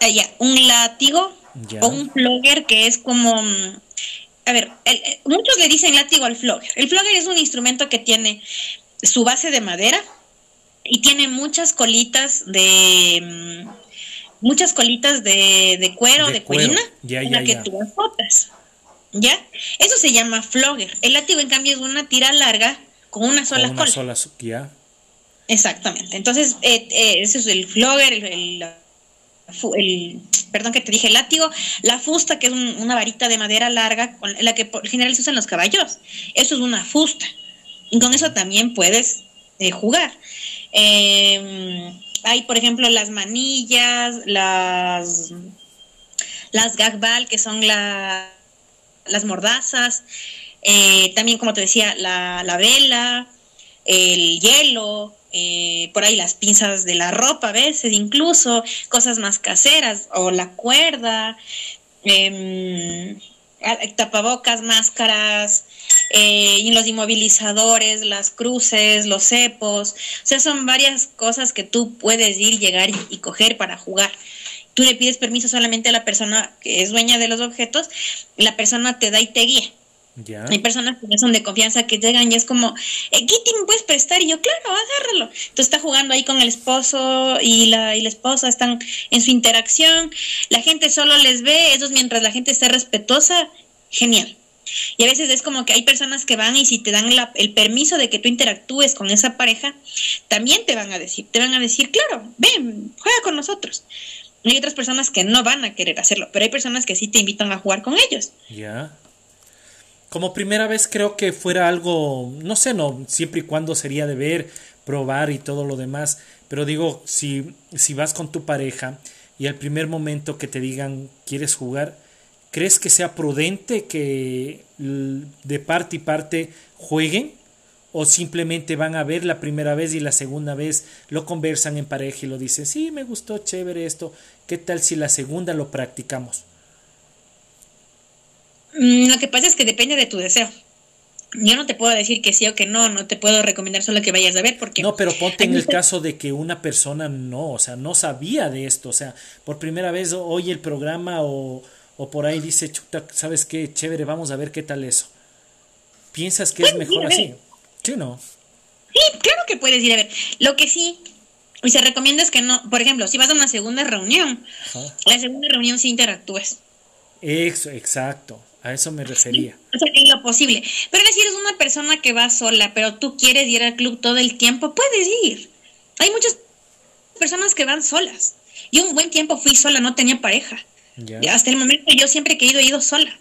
Ah, ya, un látigo o un flogger que es como mm, a ver, eh, muchos le dicen látigo al flogger. El flogger es un instrumento que tiene su base de madera y tiene muchas colitas de mm, muchas colitas de, cuero, de, de cuerina, ya, ya, que tú azotas. ¿Ya? Eso se llama flogger. El látigo, en cambio, es una tira larga con una sola con una Sola, ya. Exactamente. Entonces, eh, eh, ese es el flogger, el, el, perdón que te dije, el látigo, la fusta, que es una varita de madera larga, con la que por general se usan los caballos. Eso es una fusta. Y con eso también puedes eh, jugar. Em, hay, por ejemplo, las manillas, las, las gagbal, que son la, las mordazas. Eh, también, como te decía, la, la vela, el hielo, eh, por ahí las pinzas de la ropa a veces, incluso cosas más caseras, o la cuerda, eh, tapabocas, máscaras, eh, y los inmovilizadores, las cruces, los cepos, o sea, son varias cosas que tú puedes ir, llegar y, y coger para jugar tú le pides permiso solamente a la persona que es dueña de los objetos, la persona te da y te guía. Hay personas que son de confianza que llegan y es como, eh, ¿qué me puedes prestar? Y yo, claro, agárralo. Entonces está jugando ahí con el esposo y la, y la esposa están en su interacción. La gente solo les ve, ellos mientras la gente esté respetuosa, genial. Y a veces es como que hay personas que van y si te dan el permiso de que tú interactúes con esa pareja, también te van a decir, te van a decir, claro, ven, juega con nosotros. Hay otras personas que no van a querer hacerlo, pero hay personas que sí te invitan a jugar con ellos. Ya como primera vez creo que fuera algo, no sé, no, siempre y cuando sería de ver, probar y todo lo demás, pero digo, si, si vas con tu pareja y al primer momento que te digan quieres jugar, ¿crees que sea prudente que de parte y parte jueguen? ¿O simplemente van a ver la primera vez y la segunda vez lo conversan en pareja y lo dicen, sí, me gustó, chévere esto, ¿qué tal si la segunda lo practicamos? Mm, lo que pasa es que depende de tu deseo. Yo no te puedo decir que sí o que no, no te puedo recomendar solo que vayas a ver porque... No, pero ponte en el caso de que una persona no, o sea, no sabía de esto, o sea, por primera vez oye el programa o, o por ahí dice, chuta, ¿sabes qué? Chévere, vamos a ver qué tal eso. ¿Piensas que es mejor así? ¿Sí o no? Sí, claro que puedes ir a ver. Lo que sí, y se recomienda es que no, por ejemplo, si vas a una segunda reunión, la segunda reunión sí interactúes. Eso, exacto. A eso me refería. O sea, en lo posible. Pero si eres una persona que va sola, pero tú quieres ir al club todo el tiempo, puedes ir. Hay muchas personas que van solas. Yo un buen tiempo fui sola, no tenía pareja. Hasta el momento yo siempre que he ido, he ido sola.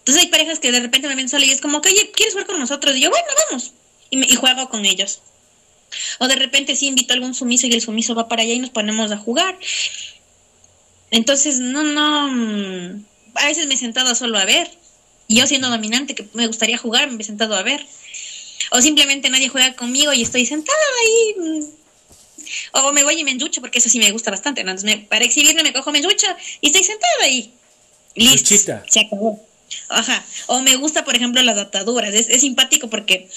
Entonces hay parejas que de repente me ven sola y es como, que, oye, ¿quieres jugar con nosotros? Y yo, bueno, vamos. Y, me, y juego con ellos. O de repente sí invito a algún sumiso y el sumiso va para allá y nos ponemos a jugar. Entonces, no, no mm, a veces me he sentado solo a ver. Y yo siendo dominante, que me gustaría jugar, me he sentado a ver. O simplemente nadie juega conmigo y estoy sentada ahí. Mm, o me voy y me enducho, porque eso sí me gusta bastante. para exhibirme me cojo, me enducho y estoy sentada ahí. Listo. Se acabó. Ajá. O me gusta, por ejemplo, las ataduras. Es, simpático porque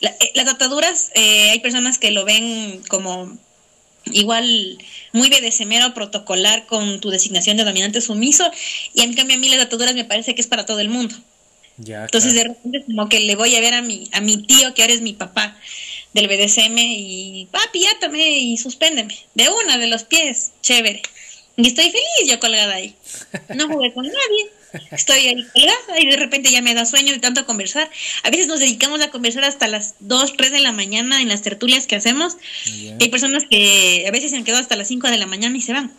eh, las ataduras, eh, hay personas que lo ven como igual muy BDSMero protocolar con tu designación de dominante sumiso y en cambio a mí las ataduras me parece que es para todo el mundo. Ya, Entonces de repente como que le voy a ver a mi, a mi tío que ahora es mi papá del BDSM y papi, átame y suspéndeme de una de los pies, chévere. Y estoy feliz yo colgada ahí. No jugué con nadie. Estoy ahí y de repente ya me da sueño de tanto conversar. A veces nos dedicamos a conversar hasta las 2, 3 de la mañana en las tertulias que hacemos. Hay personas que a veces se han quedado hasta las 5 de la mañana y se van.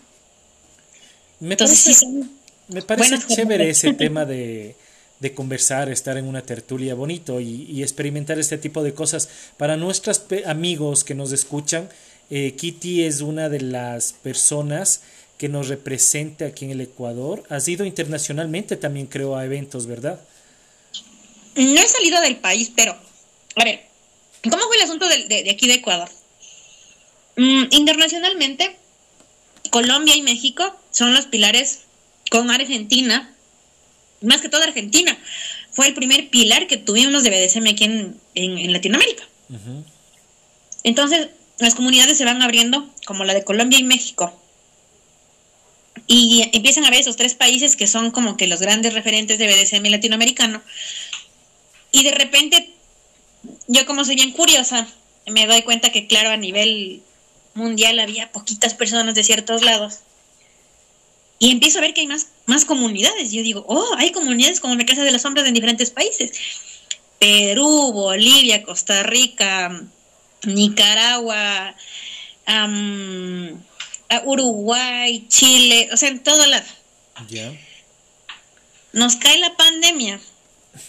Me Entonces, parece, me parece chévere ese tema de, de, conversar, estar en una tertulia bonito y, y, experimentar este tipo de cosas. Para nuestros amigos que nos escuchan, eh, Kitty es una de las personas que nos represente aquí en el Ecuador. Has ido internacionalmente también, creo, a eventos, ¿verdad? No he salido del país, pero, a ver, ¿cómo fue el asunto de, aquí de Ecuador? Mm, internacionalmente, Colombia y México son los pilares con Argentina, más que todo Argentina. Fue el primer pilar que tuvimos de BDSM aquí en, Latinoamérica. Entonces, las comunidades se van abriendo, como la de Colombia y México, y empiezan a ver esos tres países que son como que los grandes referentes de BDSM latinoamericano. Y de repente, yo como soy bien curiosa, me doy cuenta que claro, a nivel mundial había poquitas personas de ciertos lados. Y empiezo a ver que hay más, más comunidades. Yo digo, oh, hay comunidades como la Casa de los Hombres en diferentes países. Perú, Bolivia, Costa Rica, Nicaragua, Uruguay, Chile, o sea, en todo lado. Ya. Nos cae la pandemia.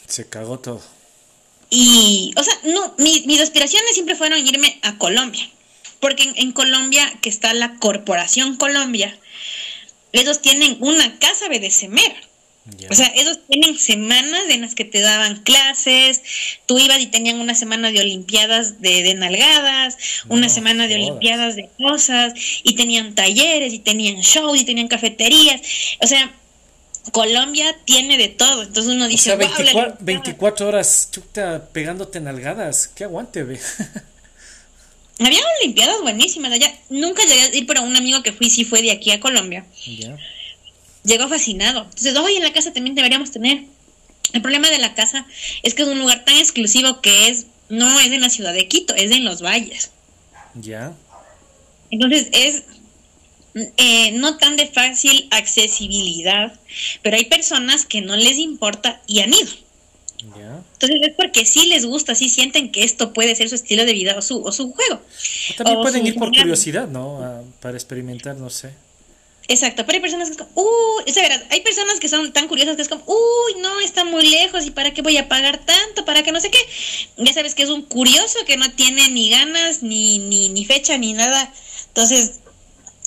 Se cagó todo. Y, o sea, no, mis aspiraciones siempre fueron irme a Colombia. Porque en, Colombia, que está la Corporación Colombia, ellos tienen una casa BDSMera. O sea, ellos tienen semanas en las que te daban clases, tú ibas y tenían una semana de olimpiadas de, nalgadas, una semana de olimpiadas de cosas, y tenían talleres, y tenían shows, y tenían cafeterías. O sea, Colombia tiene de todo, entonces uno dice... 24, horas chuta, pegándote nalgadas, qué aguante, ve. Había olimpiadas buenísimas allá. Nunca llegué a ir, pero un amigo que fui sí fue de aquí a Colombia. Ya llegó fascinado. Entonces, hoy en la casa también deberíamos tener. El problema de la casa es que es un lugar tan exclusivo que es, no es en la ciudad de Quito, es en los valles. Ya. Entonces es eh, no tan de fácil accesibilidad, pero hay personas que no les importa y han ido. Ya. Entonces es porque sí les gusta, sí sienten que esto puede ser su estilo de vida o su, o su juego. también pueden ir por curiosidad, ¿no? para experimentar, no sé. Exacto, pero hay personas que es como, uy, o sea, hay personas que son tan curiosas que es como, uy, no, está muy lejos y para qué voy a pagar tanto, para que no sé qué. Ya sabes que es un curioso que no tiene ni ganas, ni, ni, ni fecha, ni nada. Entonces,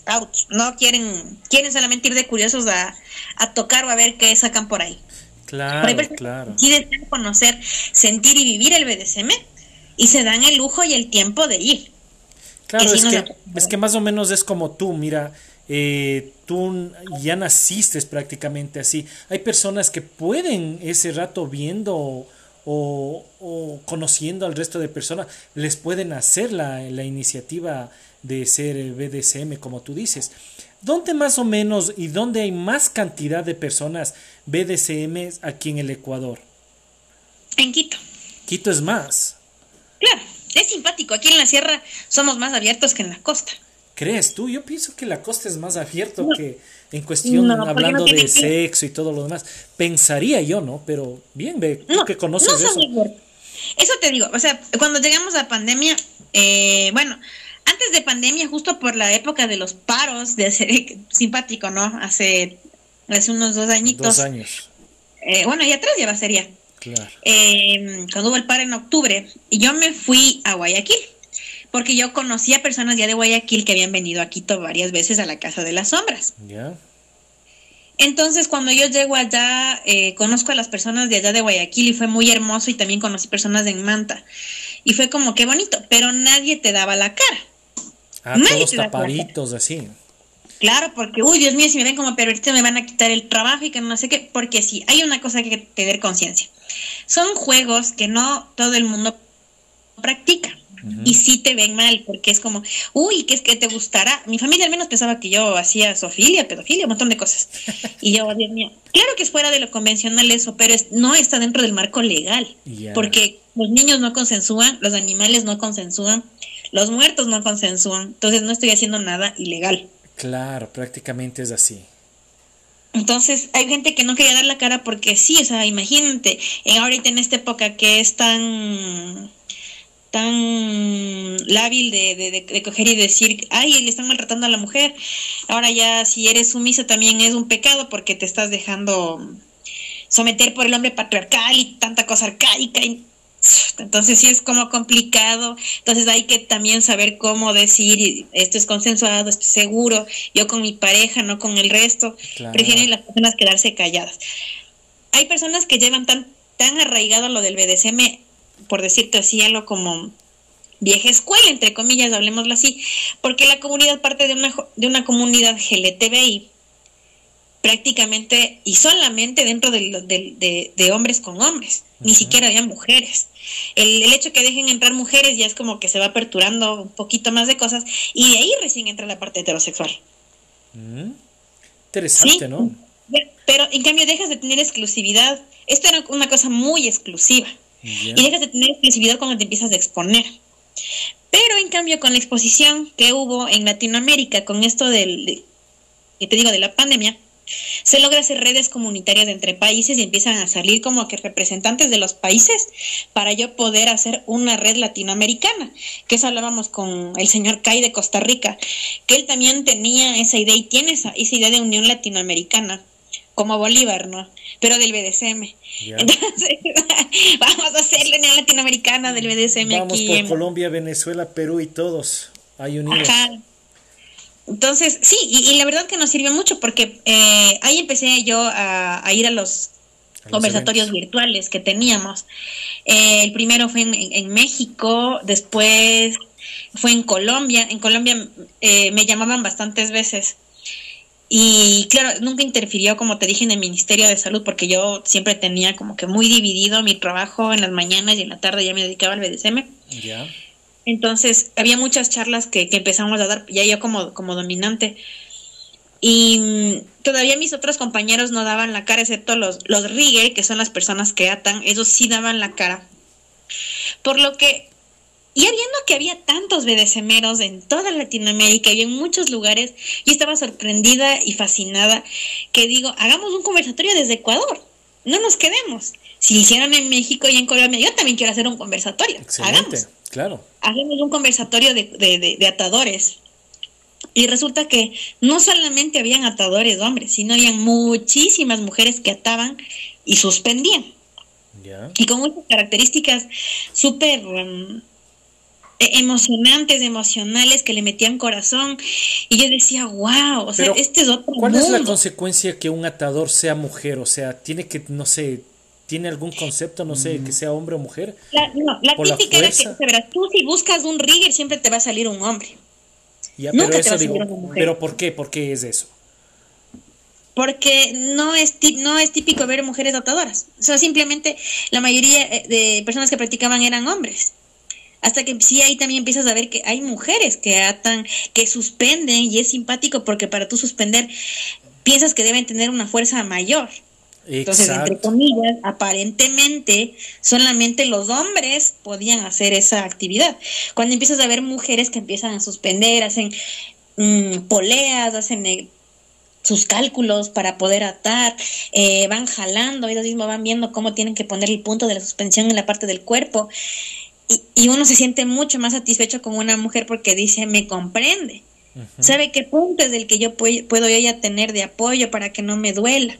out, no quieren, quieren solamente ir de curiosos a, a tocar o a ver qué sacan por ahí. Claro, claro. Quieren conocer, sentir y vivir el BDSM y se dan el lujo y el tiempo de ir. Claro, es, que, es que más o menos es como tú, mira, eh, tú ya naciste prácticamente así. Hay personas que pueden ese rato viendo o, conociendo al resto de personas, les pueden hacer la, la iniciativa de ser BDSM, como tú dices. ¿Dónde más o menos y dónde hay más cantidad de personas BDSM aquí en el Ecuador? En Quito. Quito es más. Claro, es simpático. Aquí en la sierra somos más abiertos que en la costa. ¿Crees tú? Yo pienso que la costa es más abierto que en cuestión, hablando de sexo y todo lo demás. Pensaría yo, ¿no? Pero bien, ve, tú que conoces eso. Eso te digo, o sea, cuando llegamos a pandemia, eh, bueno, antes de pandemia, justo por la época de los paros, de ser simpático, ¿no? Hace, hace unos dos añitos. Dos años. Eh, bueno, y atrás ya va sería. Claro. Eh, cuando hubo el paro en octubre, y yo me fui a Guayaquil porque yo conocía personas ya de Guayaquil que habían venido a Quito varias veces a la Casa de las Sombras. Entonces, cuando yo llego allá, eh, conozco a las personas de allá de Guayaquil y fue muy hermoso y también conocí personas de Manta. Y fue como que bonito, pero nadie te daba la cara. Ah, todos tapaditos así. Claro, porque, uy, Dios mío, si me ven como pervertido me van a quitar el trabajo y que no sé qué, porque sí, hay una cosa que hay que tener conciencia. Son juegos que no todo el mundo practica y sí te ven mal, porque es como, uy, ¿qué es que te gustará? Mi familia al menos pensaba que yo hacía sofilia, pedofilia, un montón de cosas. Y yo, Dios mío, claro que es fuera de lo convencional eso, pero no está dentro del marco legal, porque los niños no consensúan, los animales no consensúan, los muertos no consensúan, entonces no estoy haciendo nada ilegal. Claro, prácticamente es así. Entonces, hay gente que no quería dar la cara porque sí, o sea, imagínate, ahorita en esta época que es tan tan lábil de, de, coger y decir, ay, le están maltratando a la mujer. Ahora ya si eres sumisa también es un pecado porque te estás dejando someter por el hombre patriarcal y tanta cosa arcaica. entonces sí es como complicado. Entonces hay que también saber cómo decir, esto es consensuado, esto es seguro, yo con mi pareja, no con el resto. Prefieren las personas quedarse calladas. Hay personas que llevan tan, tan arraigado lo del BDSM por decirte así, algo como vieja escuela, entre comillas, hablemoslo así, porque la comunidad parte de una, de una comunidad LGTBI prácticamente y solamente dentro de, de, hombres con hombres, ni siquiera había mujeres. El, el, hecho que dejen entrar mujeres ya es como que se va aperturando un poquito más de cosas y de ahí recién entra la parte heterosexual. Mm. Interesante, ¿no? Pero en cambio dejas de tener exclusividad. Esto era una cosa muy exclusiva. Y dejas de tener exclusividad cuando te empiezas a exponer. Pero en cambio con la exposición que hubo en Latinoamérica con esto del, que te digo, de la pandemia, Se logra hacer redes comunitarias entre países y empiezan a salir como que representantes de los países para yo poder hacer una red latinoamericana, que eso hablábamos con el señor Kai de Costa Rica, que él también tenía esa idea y tiene esa idea de unión latinoamericana como Bolívar, ¿no? Pero del BDSM. Entonces, vamos a hacer la Unión Latinoamericana del BDSM vamos aquí. Por Colombia, Venezuela, Perú y todos. Hay unidos. Entonces, sí, y, la verdad que nos sirvió mucho porque eh, ahí empecé yo a, ir a los conversatorios virtuales que teníamos. Eh, el primero fue en, México, después fue en Colombia. En Colombia eh, me llamaban bastantes veces. Y claro, nunca interfirió, como te dije, en el Ministerio de Salud, porque yo siempre tenía como que muy dividido mi trabajo en las mañanas y en la tarde ya me dedicaba al BDSM. Ya. Entonces, había muchas charlas que, empezamos a dar, ya yo como, como dominante. Y todavía mis otros compañeros no daban la cara, excepto los, los Rigger, que son las personas que atan, ellos sí daban la cara. Por lo que, ya viendo que había tantos BDSMeros en toda Latinoamérica y en muchos lugares, yo estaba sorprendida y fascinada que digo, hagamos un conversatorio desde Ecuador, no nos quedemos. Si hicieron en México y en Colombia, yo también quiero hacer un conversatorio. Excelente. Claro. Hacemos un conversatorio de, atadores. Y resulta que no solamente habían atadores hombres, sino habían muchísimas mujeres que ataban y suspendían. Y con muchas características súper um, e, emocionantes, emocionales, que le metían corazón. Y yo decía, wow, o sea, este es otro ¿Cuál es la consecuencia que un atador sea mujer? O sea, tiene que, no sé, ¿Tiene algún concepto, no sé, que sea hombre o mujer? La, no, la típica era que, verás, tú si buscas un rigger siempre te va a salir un hombre. Ya, pero Nunca te va a salir una mujer. ¿Pero por qué? ¿Por qué es eso? Porque no es, no es típico ver mujeres dotadoras. O sea, simplemente la mayoría eh, de personas que practicaban eran hombres. Hasta que sí ahí también empiezas a ver que hay mujeres que atan, que suspenden y es simpático porque para tú suspender piensas que deben tener una fuerza mayor. Entonces, entre comillas, aparentemente solamente los hombres podían hacer esa actividad. Cuando empiezas a ver mujeres que empiezan a suspender, hacen mm, poleas, hacen eh, sus cálculos para poder atar, eh, van jalando, ellos mismos van viendo cómo tienen que poner el punto de la suspensión en la parte del cuerpo. Y, uno se siente mucho más satisfecho con una mujer porque dice, me comprende. ¿Sabe qué punto es el que yo puedo, ya tener de apoyo para que no me duela?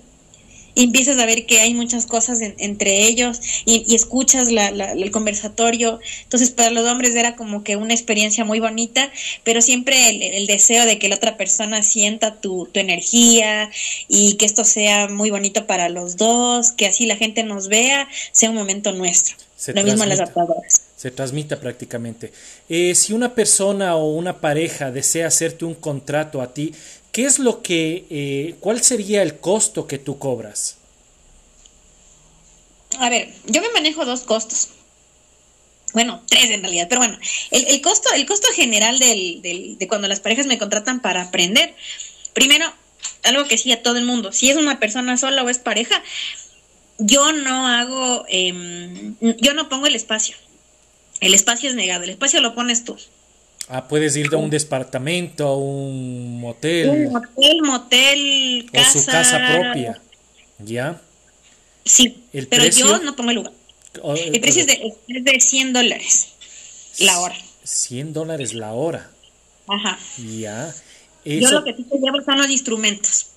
y empiezas a ver que hay muchas cosas entre ellos y, escuchas el conversatorio. Entonces para los hombres era como que una experiencia muy bonita, pero siempre el, deseo de que la otra persona sienta tu, energía y que esto sea muy bonito para los dos, que así la gente nos vea, sea un momento nuestro. Lo mismo las adaptadoras se transmita prácticamente. Eh, si una persona o una pareja desea hacerte un contrato a ti, ¿qué es lo que, eh, cuál sería el costo que tú cobras? A ver, yo me manejo dos costos. Bueno, tres en realidad, pero bueno, el, costo, el costo general del, de cuando las parejas me contratan para aprender, primero, algo que sí a todo el mundo, si es una persona sola o es pareja, yo no hago, em, yo no pongo el espacio. El espacio es negado, el espacio lo pones tú. Ah, puedes ir a un departamento, a un motel. Un motel, motel, casa. O su casa propia. ¿Ya? Sí, pero yo no pongo el lugar. el precio es de, es de 100 dólares la hora. 100 dólares la hora. Ajá. Ya. Yo lo que sí te llevo son los instrumentos.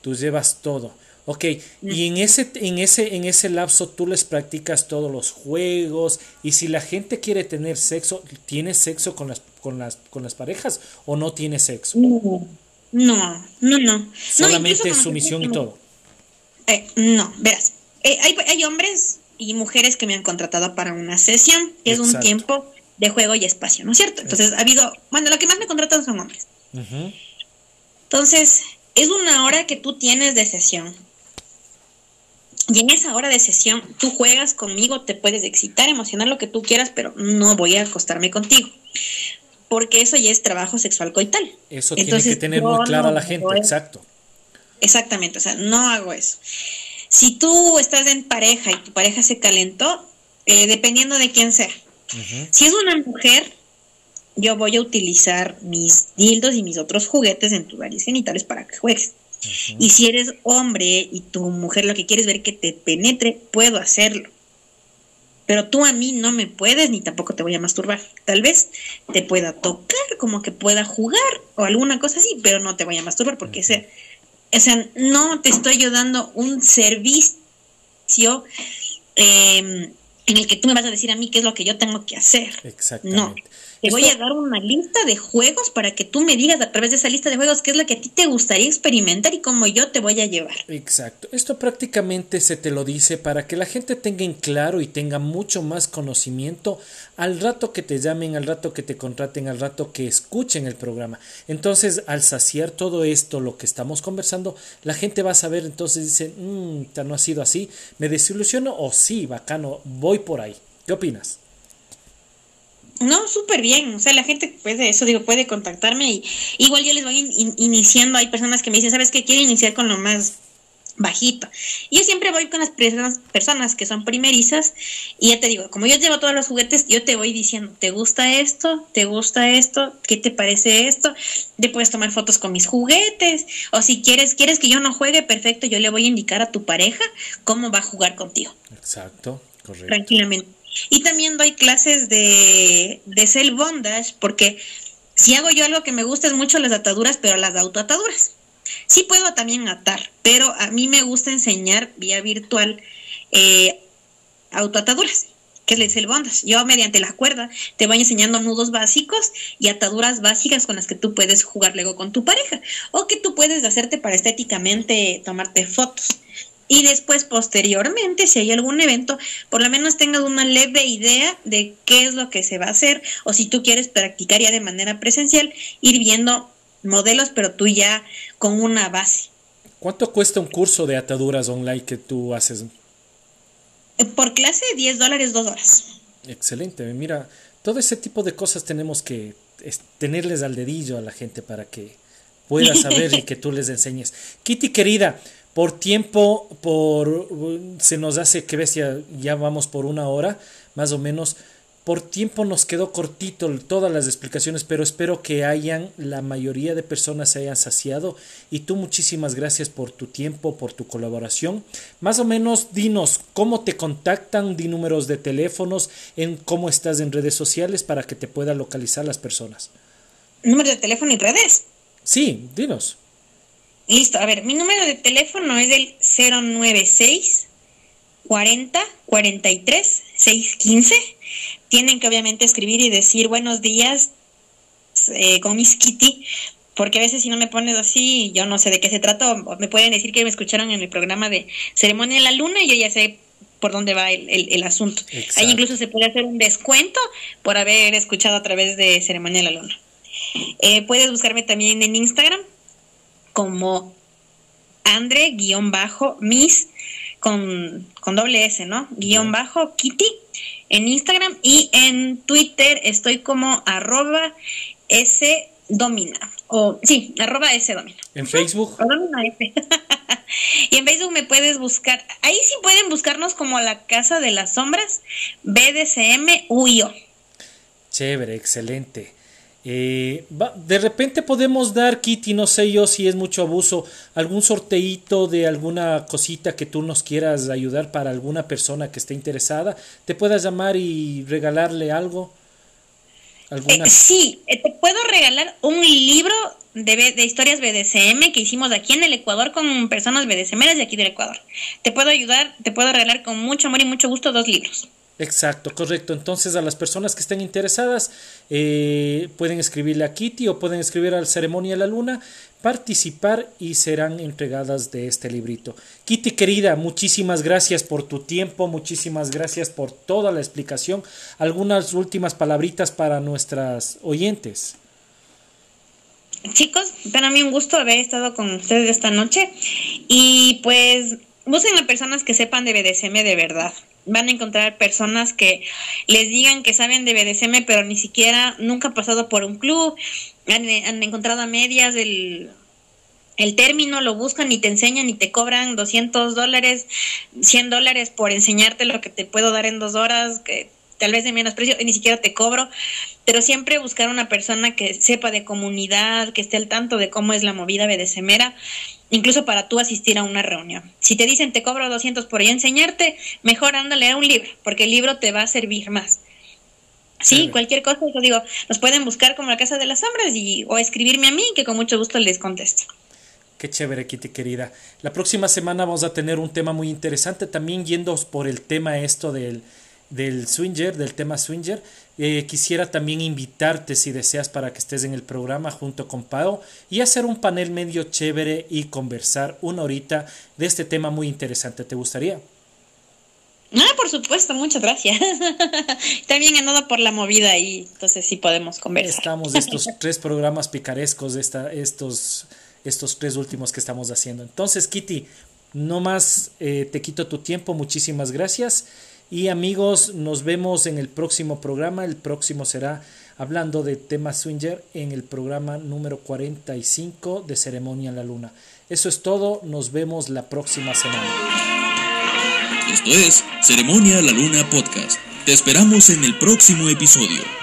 Tú llevas todo. Ok, y en ese, en, ese, en ese lapso tú les practicas todos los juegos y si la gente quiere tener sexo, ¿tiene sexo con las, con las, con las parejas o no tiene sexo? No, no, no. no. Solamente sumisión y todo. Eh, no, verás, eh, hay, hay, hombres y mujeres que me han contratado para una sesión, que es un tiempo de juego y espacio, ¿no es cierto? Entonces ha habido, bueno, lo que más me contratan son hombres. Entonces, es una hora que tú tienes de sesión y en esa hora de sesión, tú juegas conmigo, te puedes excitar, emocionar lo que tú quieras, pero no voy a acostarme contigo. Porque eso ya es trabajo sexual coital. Eso tiene que tener muy claro a la gente, exacto. Exactamente, o sea, no hago eso. Si tú estás en pareja y tu pareja se calentó, eh, dependiendo de quién sea. Si es una mujer, yo voy a utilizar mis dildos y mis otros juguetes en tus áreas genitales para que juegues. Y si eres hombre y tu mujer lo que quieres ver que te penetre, puedo hacerlo. Pero tú a mí no me puedes ni tampoco te voy a masturbar. Tal vez te pueda tocar, como que pueda jugar o alguna cosa así, pero no te voy a masturbar porque ese, o sea, no te estoy yo dando un servicio eh, en el que tú me vas a decir a mí qué es lo que yo tengo que hacer. Exactamente. No. Te voy a dar una lista de juegos para que tú me digas a través de esa lista de juegos qué es lo que a ti te gustaría experimentar y cómo yo te voy a llevar. Exacto. Esto prácticamente se te lo dice para que la gente tenga en claro y tenga mucho más conocimiento al rato que te llamen, al rato que te contraten, al rato que escuchen el programa. Entonces, al saciar todo esto, lo que estamos conversando, la gente va a saber, entonces dice, mmm, no ha sido así, me desilusiono o sí, bacano, voy por ahí. ¿Qué opinas? No, súper bien. O sea, la gente puede, eso digo, puede contactarme y igual yo les voy iniciando. Hay personas que me dicen, ¿sabes qué? Quiero iniciar con lo más bajito. Y yo siempre voy con las personas, personas que son primerizas y ya te digo, como yo llevo todos los juguetes, yo te voy diciendo, ¿te gusta esto? ¿Te gusta esto? ¿Qué te parece esto? Te puedes tomar fotos con mis juguetes o si quieres, quieres que yo no juegue, perfecto, yo le voy a indicar a tu pareja cómo va a jugar contigo. Exacto, correcto. Tranquilamente. Y también doy clases de, de bondage, porque si hago yo algo que me gusta es mucho las ataduras, pero las autoataduras. Sí puedo también atar, pero a mí me gusta enseñar vía virtual eh, autoataduras, que es el bondage. Yo mediante la cuerda te voy enseñando nudos básicos y ataduras básicas con las que tú puedes jugar luego con tu pareja o que tú puedes hacerte para estéticamente tomarte fotos y después posteriormente, si hay algún evento, por lo menos tengas una leve idea de qué es lo que se va a hacer o si tú quieres practicar ya de manera presencial, ir viendo modelos, pero tú ya con una base. ¿Cuánto cuesta un curso de ataduras online que tú haces? Por clase, 10 dólares, 2 horas. Excelente. Mira, todo ese tipo de cosas tenemos que tenerles al dedillo a la gente para que pueda saber y que tú les enseñes. Kitty, querida, por tiempo, por se nos hace que bestia, ya vamos por una hora, más o menos. Por tiempo nos quedó cortito todas las explicaciones, pero espero que hayan, la mayoría de personas se hayan saciado. Y tú muchísimas gracias por tu tiempo, por tu colaboración. Más o menos dinos cómo te contactan, di números de teléfonos, en cómo estás en redes sociales para que te puedan localizar las personas. ¿Número de teléfono y redes? Sí, dinos. Listo, a ver, mi número de teléfono es el 096 40 43 615. Tienen que obviamente escribir y decir buenos días eh, con Miss Kitty, porque a veces si no me pones así, yo no sé de qué se trata, o me pueden decir que me escucharon en el programa de Ceremonia de la Luna y yo ya sé por dónde va el, el, asunto. Ahí incluso se puede hacer un descuento por haber escuchado a través de Ceremonia de la Luna. Eh, puedes buscarme también en Instagram como Andre-Miss con, con doble S, ¿no? Guión bajo Kitty en Instagram y en Twitter estoy como arroba S domina. O sí, arroba S domina. ¿En Facebook? y en Facebook me puedes buscar. Ahí sí pueden buscarnos como la Casa de las Sombras, BDSM UIO. Chévere, excelente. Eh, de repente podemos dar, Kitty, no sé yo si es mucho abuso, algún sorteito de alguna cosita que tú nos quieras ayudar para alguna persona que esté interesada. ¿Te puedas llamar y regalarle algo? Eh, sí, eh, te puedo regalar un libro de, de, historias BDSM que hicimos aquí en el Ecuador con personas BDSMeras de aquí del Ecuador. Te puedo ayudar, te puedo regalar con mucho amor y mucho gusto dos libros. Exacto, correcto. Entonces a las personas que estén interesadas eh, pueden escribirle a Kitty o pueden escribir al Ceremonia de la Luna, participar y serán entregadas de este librito. Kitty querida, muchísimas gracias por tu tiempo, muchísimas gracias por toda la explicación. Algunas últimas palabritas para nuestras oyentes. Chicos, para mí un gusto haber estado con ustedes esta noche y pues busquen a personas que sepan de BDSM de verdad van a encontrar personas que les digan que saben de BDSM, pero ni siquiera nunca han pasado por un club, han, encontrado a medias el, el término, lo buscan y te enseñan y te cobran 200 dólares, 100 dólares por enseñarte lo que te puedo dar en dos horas, que tal vez de menos precio, y ni siquiera te cobro, pero siempre buscar una persona que sepa de comunidad, que esté al tanto de cómo es la movida BDSMera incluso para tú asistir a una reunión. Si te dicen te cobro 200 por enseñarte, mejor ándale a un libro, porque el libro te va a servir más. Sí, cualquier cosa, yo digo, nos pueden buscar como la Casa de las Sombras y, o escribirme a mí, que con mucho gusto les contesto. Qué chévere, Kitty querida. La próxima semana vamos a tener un tema muy interesante, también yendo por el tema esto del, del swinger, del tema swinger. Eh, quisiera también invitarte, si deseas, para que estés en el programa junto con Pao y hacer un panel medio chévere y conversar una horita de este tema muy interesante. ¿Te gustaría? Ah, por supuesto, muchas gracias. También nada por la movida ahí, entonces sí podemos conversar. Estamos de estos tres programas picarescos, de esta, estos estos tres últimos que estamos haciendo. Entonces, Kitty, no más eh, te quito tu tiempo, muchísimas gracias. Y amigos, nos vemos en el próximo programa. El próximo será hablando de tema swinger en el programa número 45 de Ceremonia en la Luna. Eso es todo, nos vemos la próxima semana. Esto es Ceremonia la Luna Podcast. Te esperamos en el próximo episodio.